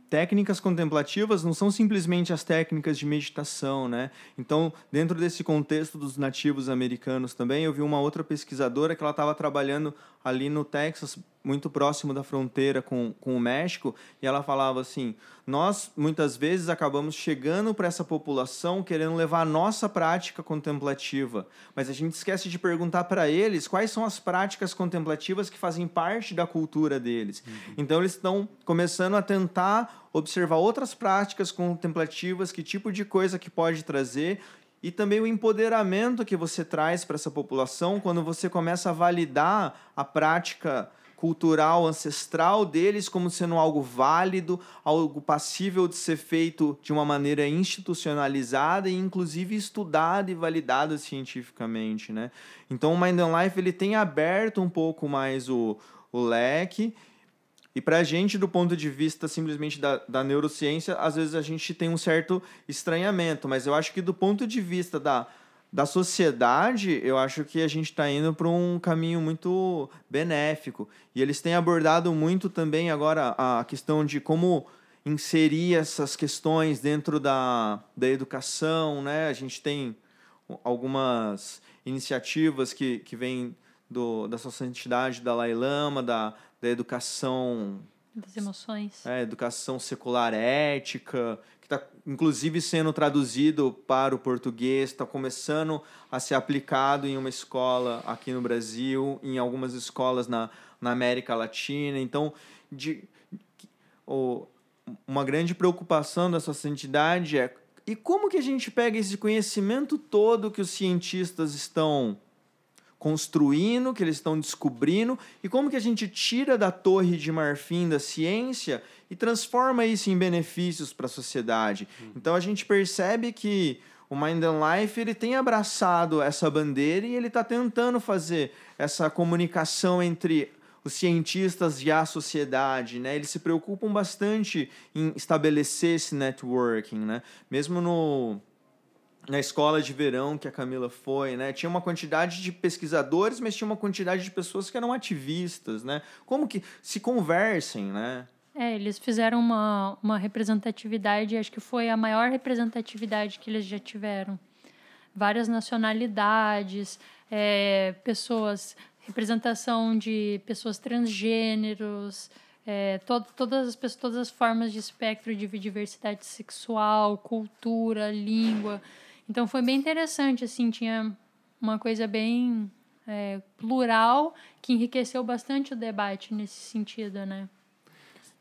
técnicas contemplativas não são simplesmente as técnicas de meditação, né? Então, dentro desse contexto dos nativos americanos também, eu vi uma outra pesquisadora que ela estava trabalhando ali no Texas, muito próximo da fronteira com, com o México, e ela falava assim: nós muitas vezes acabamos chegando para essa população querendo levar a nossa prática contemplativa, mas a gente esquece de perguntar para eles quais são as práticas contemplativas que fazem parte da cultura deles. Uhum. Então, eles estão começando a tentar observar outras práticas contemplativas, que tipo de coisa que pode trazer, e também o empoderamento que você traz para essa população quando você começa a validar a prática cultural ancestral deles como sendo algo válido, algo passível de ser feito de uma maneira institucionalizada e inclusive estudado e validado cientificamente, né? Então o Mind and Life ele tem aberto um pouco mais o, o leque e para a gente, do ponto de vista simplesmente da, da neurociência, às vezes a gente tem um certo estranhamento, mas eu acho que do ponto de vista da, da sociedade, eu acho que a gente está indo para um caminho muito benéfico. E eles têm abordado muito também agora a questão de como inserir essas questões dentro da, da educação, né? A gente tem algumas iniciativas que, que vêm do, da sua santidade Dalai Lama, da, da educação das emoções, é, educação secular ética, que está inclusive sendo traduzido para o português, está começando a ser aplicado em uma escola aqui no Brasil, em algumas escolas na, na América Latina. Então, de, o, uma grande preocupação da sua santidade é e como que a gente pega esse conhecimento todo que os cientistas estão construindo, que eles estão descobrindo, e como que a gente tira da torre de marfim da ciência e transforma isso em benefícios para a sociedade. Uhum. Então a gente percebe que o Mind and Life ele tem abraçado essa bandeira e ele está tentando fazer essa comunicação entre os cientistas e a sociedade, né? Eles se preocupam bastante em estabelecer esse networking, né? Mesmo no na escola de verão que a Camila foi, né? Tinha uma quantidade de pesquisadores, mas tinha uma quantidade de pessoas que eram ativistas, né? Como que se conversem, né? É, eles fizeram uma, uma representatividade, acho que foi a maior representatividade que eles já tiveram. Várias nacionalidades, é, pessoas, representação de pessoas transgêneros, é, to, todas, as, todas as formas de espectro de diversidade sexual, cultura, língua. Então foi bem interessante, assim, tinha uma coisa bem é, plural que enriqueceu bastante o debate nesse sentido, né?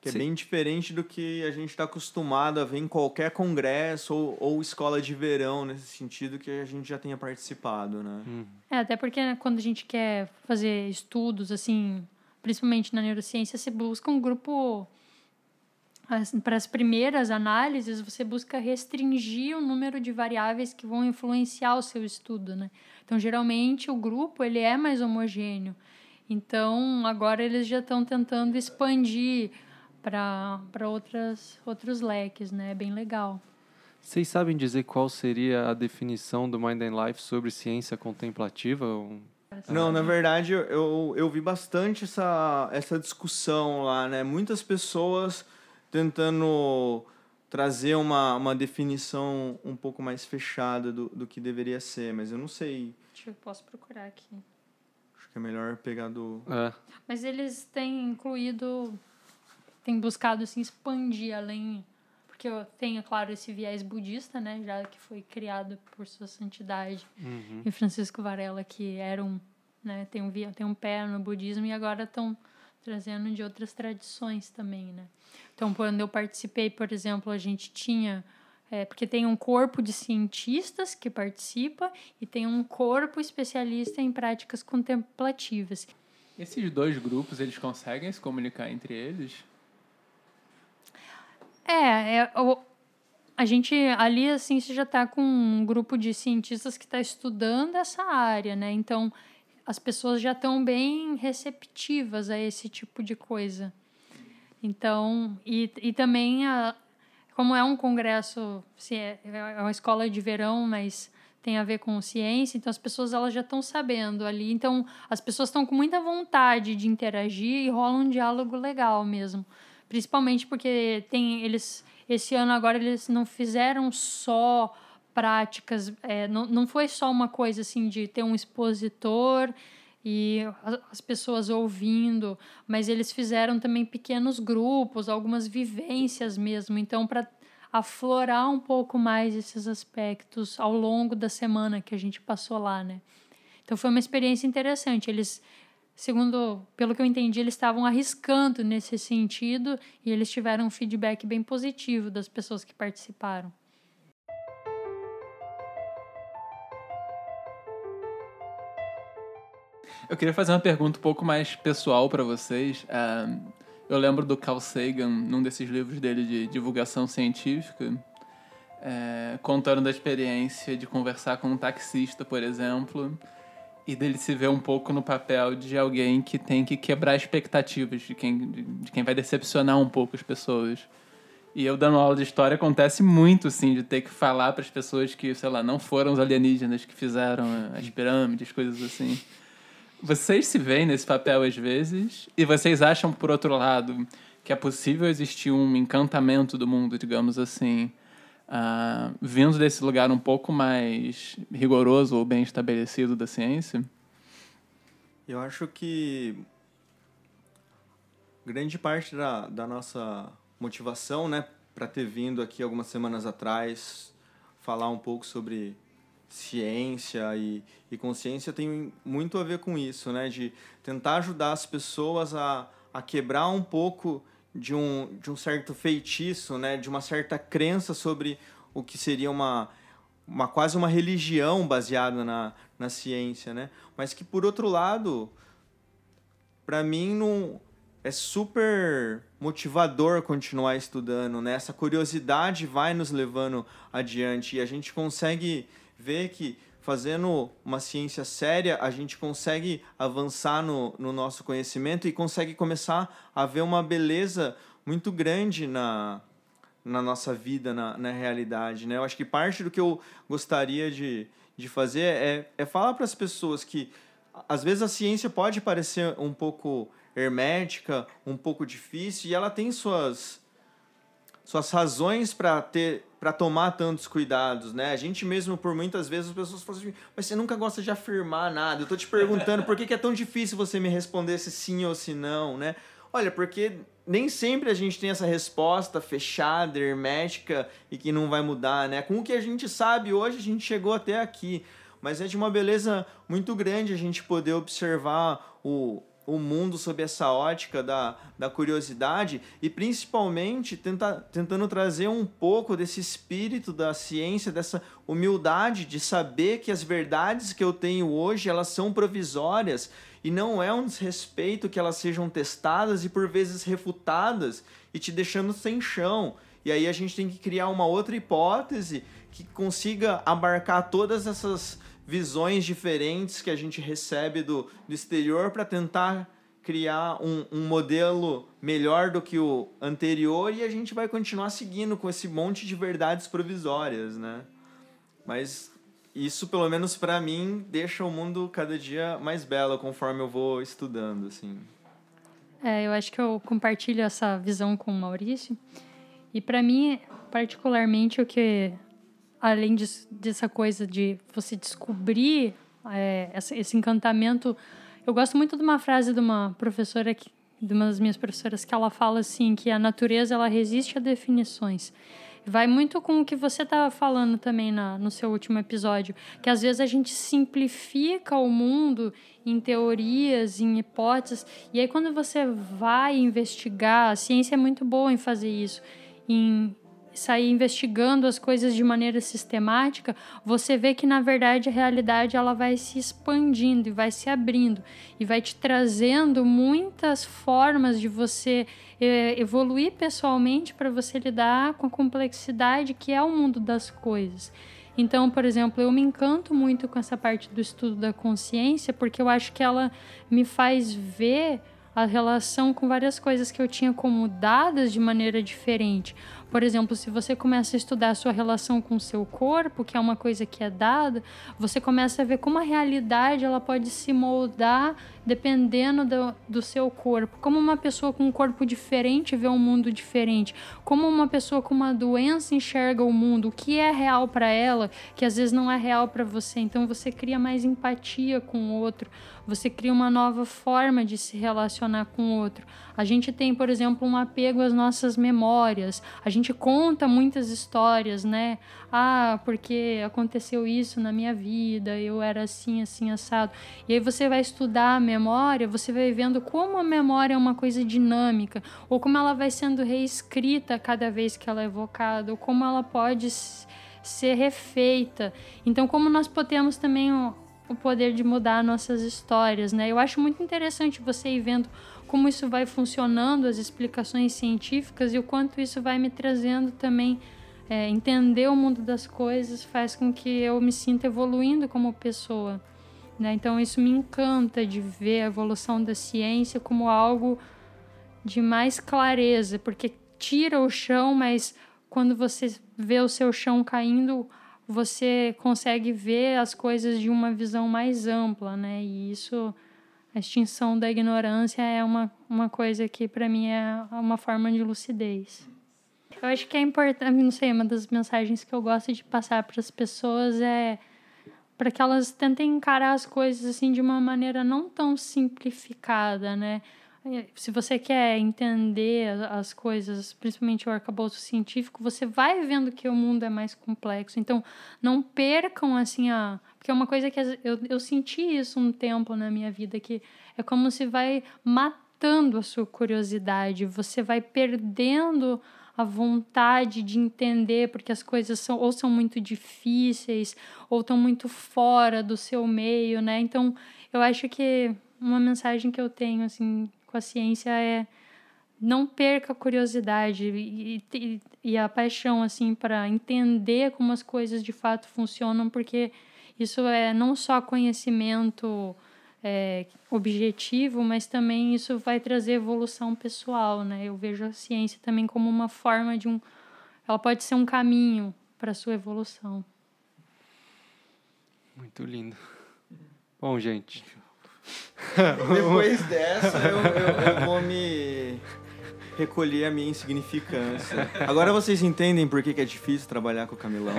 Que é Sim. bem diferente do que a gente está acostumado a ver em qualquer congresso ou, ou escola de verão, nesse sentido que a gente já tenha participado, né? Uhum. É, até porque né, quando a gente quer fazer estudos, assim, principalmente na neurociência, você busca um grupo para as primeiras análises, você busca restringir o número de variáveis que vão influenciar o seu estudo, né? Então, geralmente, o grupo ele é mais homogêneo. Então, agora eles já estão tentando expandir para outros leques, né? É bem legal. Vocês sabem dizer qual seria a definição do Mind and Life sobre ciência contemplativa? Não, na verdade, eu, eu vi bastante essa, essa discussão lá, né? Muitas pessoas tentando trazer uma, uma definição um pouco mais fechada do, do que deveria ser, mas eu não sei. Deixa eu posso procurar aqui. Acho que é melhor pegar do. É. Mas eles têm incluído, têm buscado assim, expandir além. Porque eu tenho, claro, esse viés budista, né? Já que foi criado por Sua Santidade uhum. e Francisco Varela, que era um. Né, tem, um, tem um pé no budismo e agora estão trazendo de outras tradições também, né? Então, quando eu participei, por exemplo, a gente tinha é, porque tem um corpo de cientistas que participa e tem um corpo especialista em práticas contemplativas. Esses dois grupos, eles conseguem se comunicar entre eles? É, é o, a gente ali assim você já está com um grupo de cientistas que está estudando essa área, né? Então as pessoas já estão bem receptivas a esse tipo de coisa. Então, e, e também, a, como é um congresso, se é, é uma escola de verão, mas tem a ver com ciência, então as pessoas elas já estão sabendo ali. Então as pessoas estão com muita vontade de interagir e rola um diálogo legal mesmo. Principalmente porque tem eles esse ano agora eles não fizeram só práticas, é, não, não foi só uma coisa assim de ter um expositor e as pessoas ouvindo, mas eles fizeram também pequenos grupos, algumas vivências mesmo. Então, para aflorar um pouco mais esses aspectos ao longo da semana que a gente passou lá, né? Então foi uma experiência interessante. Eles, segundo, pelo que eu entendi, eles estavam arriscando nesse sentido e eles tiveram um feedback bem positivo das pessoas que participaram. Eu queria fazer uma pergunta um pouco mais pessoal para vocês. Uh, eu lembro do Carl Sagan, num desses livros dele de divulgação científica, é, contando da experiência de conversar com um taxista, por exemplo, e dele se ver um pouco no papel de alguém que tem que quebrar expectativas de quem, de quem vai decepcionar um pouco as pessoas. E eu dando aula de história acontece muito, sim, de ter que falar para as pessoas que, sei lá, não foram os alienígenas que fizeram as pirâmides, coisas assim. Vocês se veem nesse papel às vezes e vocês acham, por outro lado, que é possível existir um encantamento do mundo, digamos assim, uh, vindo desse lugar um pouco mais rigoroso ou bem estabelecido da ciência? Eu acho que grande parte da, da nossa motivação, né, para ter vindo aqui algumas semanas atrás falar um pouco sobre ciência e, e consciência tem muito a ver com isso, né? De tentar ajudar as pessoas a, a quebrar um pouco de um, de um certo feitiço, né? De uma certa crença sobre o que seria uma, uma quase uma religião baseada na, na ciência, né? Mas que, por outro lado, para mim não é super motivador continuar estudando, né? Essa curiosidade vai nos levando adiante e a gente consegue vê que fazendo uma ciência séria, a gente consegue avançar no, no nosso conhecimento e consegue começar a ver uma beleza muito grande na, na nossa vida, na, na realidade. Né? Eu acho que parte do que eu gostaria de, de fazer é, é falar para as pessoas que às vezes a ciência pode parecer um pouco hermética, um pouco difícil, e ela tem suas, suas razões para ter para tomar tantos cuidados, né? A gente mesmo, por muitas vezes, as pessoas falam assim, mas você nunca gosta de afirmar nada. Eu tô te perguntando por que, que é tão difícil você me responder se sim ou se não, né? Olha, porque nem sempre a gente tem essa resposta fechada, hermética e que não vai mudar, né? Com o que a gente sabe hoje, a gente chegou até aqui. Mas é de uma beleza muito grande a gente poder observar o, o mundo sob essa ótica da, da curiosidade e principalmente tenta, tentando trazer um pouco desse espírito da ciência, dessa humildade de saber que as verdades que eu tenho hoje elas são provisórias e não é um desrespeito que elas sejam testadas e por vezes refutadas e te deixando sem chão. E aí a gente tem que criar uma outra hipótese que consiga abarcar todas essas visões diferentes que a gente recebe do, do exterior para tentar criar um, um modelo melhor do que o anterior e a gente vai continuar seguindo com esse monte de verdades provisórias, né? Mas isso, pelo menos para mim, deixa o mundo cada dia mais belo conforme eu vou estudando, assim. É, eu acho que eu compartilho essa visão com o Maurício. E para mim, particularmente, o que além de, dessa coisa de você descobrir é, esse encantamento. Eu gosto muito de uma frase de uma professora, que, de uma das minhas professoras, que ela fala assim, que a natureza ela resiste a definições. Vai muito com o que você estava falando também na, no seu último episódio, que às vezes a gente simplifica o mundo em teorias, em hipóteses, e aí quando você vai investigar, a ciência é muito boa em fazer isso, em sair investigando as coisas de maneira sistemática, você vê que na verdade a realidade ela vai se expandindo e vai se abrindo e vai te trazendo muitas formas de você é, evoluir pessoalmente para você lidar com a complexidade que é o mundo das coisas. Então, por exemplo, eu me encanto muito com essa parte do estudo da consciência porque eu acho que ela me faz ver a relação com várias coisas que eu tinha como dadas de maneira diferente. Por exemplo, se você começa a estudar a sua relação com o seu corpo, que é uma coisa que é dada, você começa a ver como a realidade ela pode se moldar dependendo do, do seu corpo. Como uma pessoa com um corpo diferente vê um mundo diferente. Como uma pessoa com uma doença enxerga o mundo. O que é real para ela, que às vezes não é real para você. Então você cria mais empatia com o outro. Você cria uma nova forma de se relacionar com o outro. A gente tem, por exemplo, um apego às nossas memórias. A gente conta muitas histórias, né? Ah, porque aconteceu isso na minha vida, eu era assim, assim, assado. E aí você vai estudar a memória, você vai vendo como a memória é uma coisa dinâmica, ou como ela vai sendo reescrita cada vez que ela é evocada, ou como ela pode ser refeita. Então, como nós podemos também o poder de mudar nossas histórias, né? Eu acho muito interessante você ir vendo como isso vai funcionando, as explicações científicas e o quanto isso vai me trazendo também é, entender o mundo das coisas faz com que eu me sinta evoluindo como pessoa. Né? Então, isso me encanta de ver a evolução da ciência como algo de mais clareza, porque tira o chão, mas quando você vê o seu chão caindo, você consegue ver as coisas de uma visão mais ampla, né? E isso, a extinção da ignorância é uma, uma coisa que para mim é uma forma de lucidez. Eu acho que é importante, não sei, uma das mensagens que eu gosto de passar para as pessoas é para que elas tentem encarar as coisas assim de uma maneira não tão simplificada, né? Se você quer entender as coisas, principalmente o arcabouço científico, você vai vendo que o mundo é mais complexo. Então, não percam assim a. Porque é uma coisa que eu, eu senti isso um tempo na minha vida, que é como se vai matando a sua curiosidade, você vai perdendo a vontade de entender, porque as coisas são ou são muito difíceis ou estão muito fora do seu meio, né? Então, eu acho que uma mensagem que eu tenho assim com a ciência é não perca a curiosidade e, e, e a paixão assim para entender como as coisas de fato funcionam, porque isso é não só conhecimento é, objetivo, mas também isso vai trazer evolução pessoal, né? Eu vejo a ciência também como uma forma de um, ela pode ser um caminho para a sua evolução. Muito lindo. Bom, gente. Depois dessa, eu, eu, eu vou me recolher a minha insignificância. Agora vocês entendem por que, que é difícil trabalhar com o Camilão.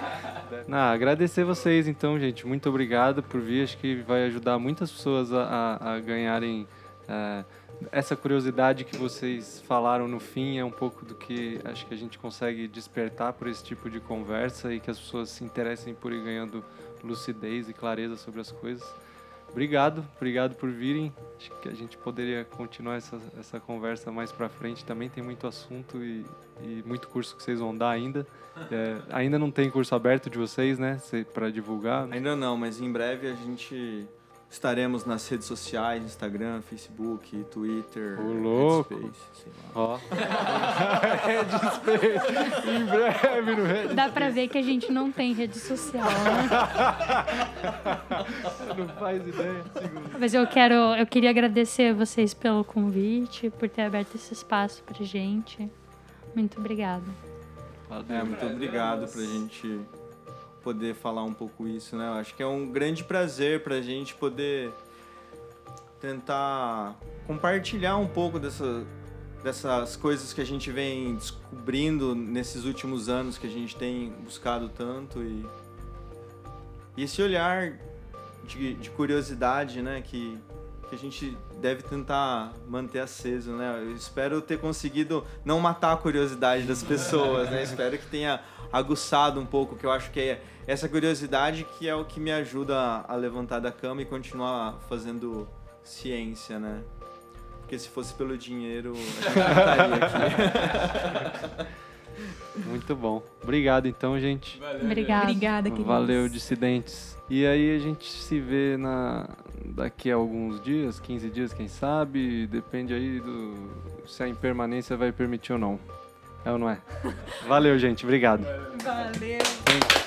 Não, agradecer vocês então, gente. Muito obrigado por vir. Acho que vai ajudar muitas pessoas a, a, a ganharem uh, essa curiosidade que vocês falaram no fim. É um pouco do que acho que a gente consegue despertar por esse tipo de conversa e que as pessoas se interessem por ir ganhando lucidez e clareza sobre as coisas. Obrigado, obrigado por virem. Acho que a gente poderia continuar essa, essa conversa mais para frente. Também tem muito assunto e, e, muito curso que vocês vão dar ainda. É, ainda não tem curso aberto de vocês, né? Para divulgar. Ainda não, mas em breve a gente Estaremos nas redes sociais, Instagram, Facebook, Twitter, Ô, louco. Headspace, sei lá. Ó. Headspace. em breve no Headspace. Dá pra ver que a gente não tem rede social, né? não faz ideia. Mas eu quero, eu queria agradecer a vocês pelo convite, por ter aberto esse espaço pra gente. Muito obrigada. É, muito obrigado pra gente poder falar um pouco isso, né? Eu acho que é um grande prazer para a gente poder tentar compartilhar um pouco dessa, dessas coisas que a gente vem descobrindo nesses últimos anos que a gente tem buscado tanto e, e esse olhar de, de curiosidade, né? Que, que a gente deve tentar manter aceso, né? Eu espero ter conseguido não matar a curiosidade das pessoas, né? espero que tenha aguçado um pouco, que eu acho que é essa curiosidade que é o que me ajuda a levantar da cama e continuar fazendo ciência, né? Porque se fosse pelo dinheiro, a gente não estaria aqui. Muito bom. Obrigado então, gente. Valeu, Obrigada. Obrigada, queridos. Valeu, dissidentes. E aí a gente se vê na daqui a alguns dias, 15 dias, quem sabe, depende aí do se a impermanência vai permitir ou não. É ou não é? Valeu, gente. Obrigado. Valeu.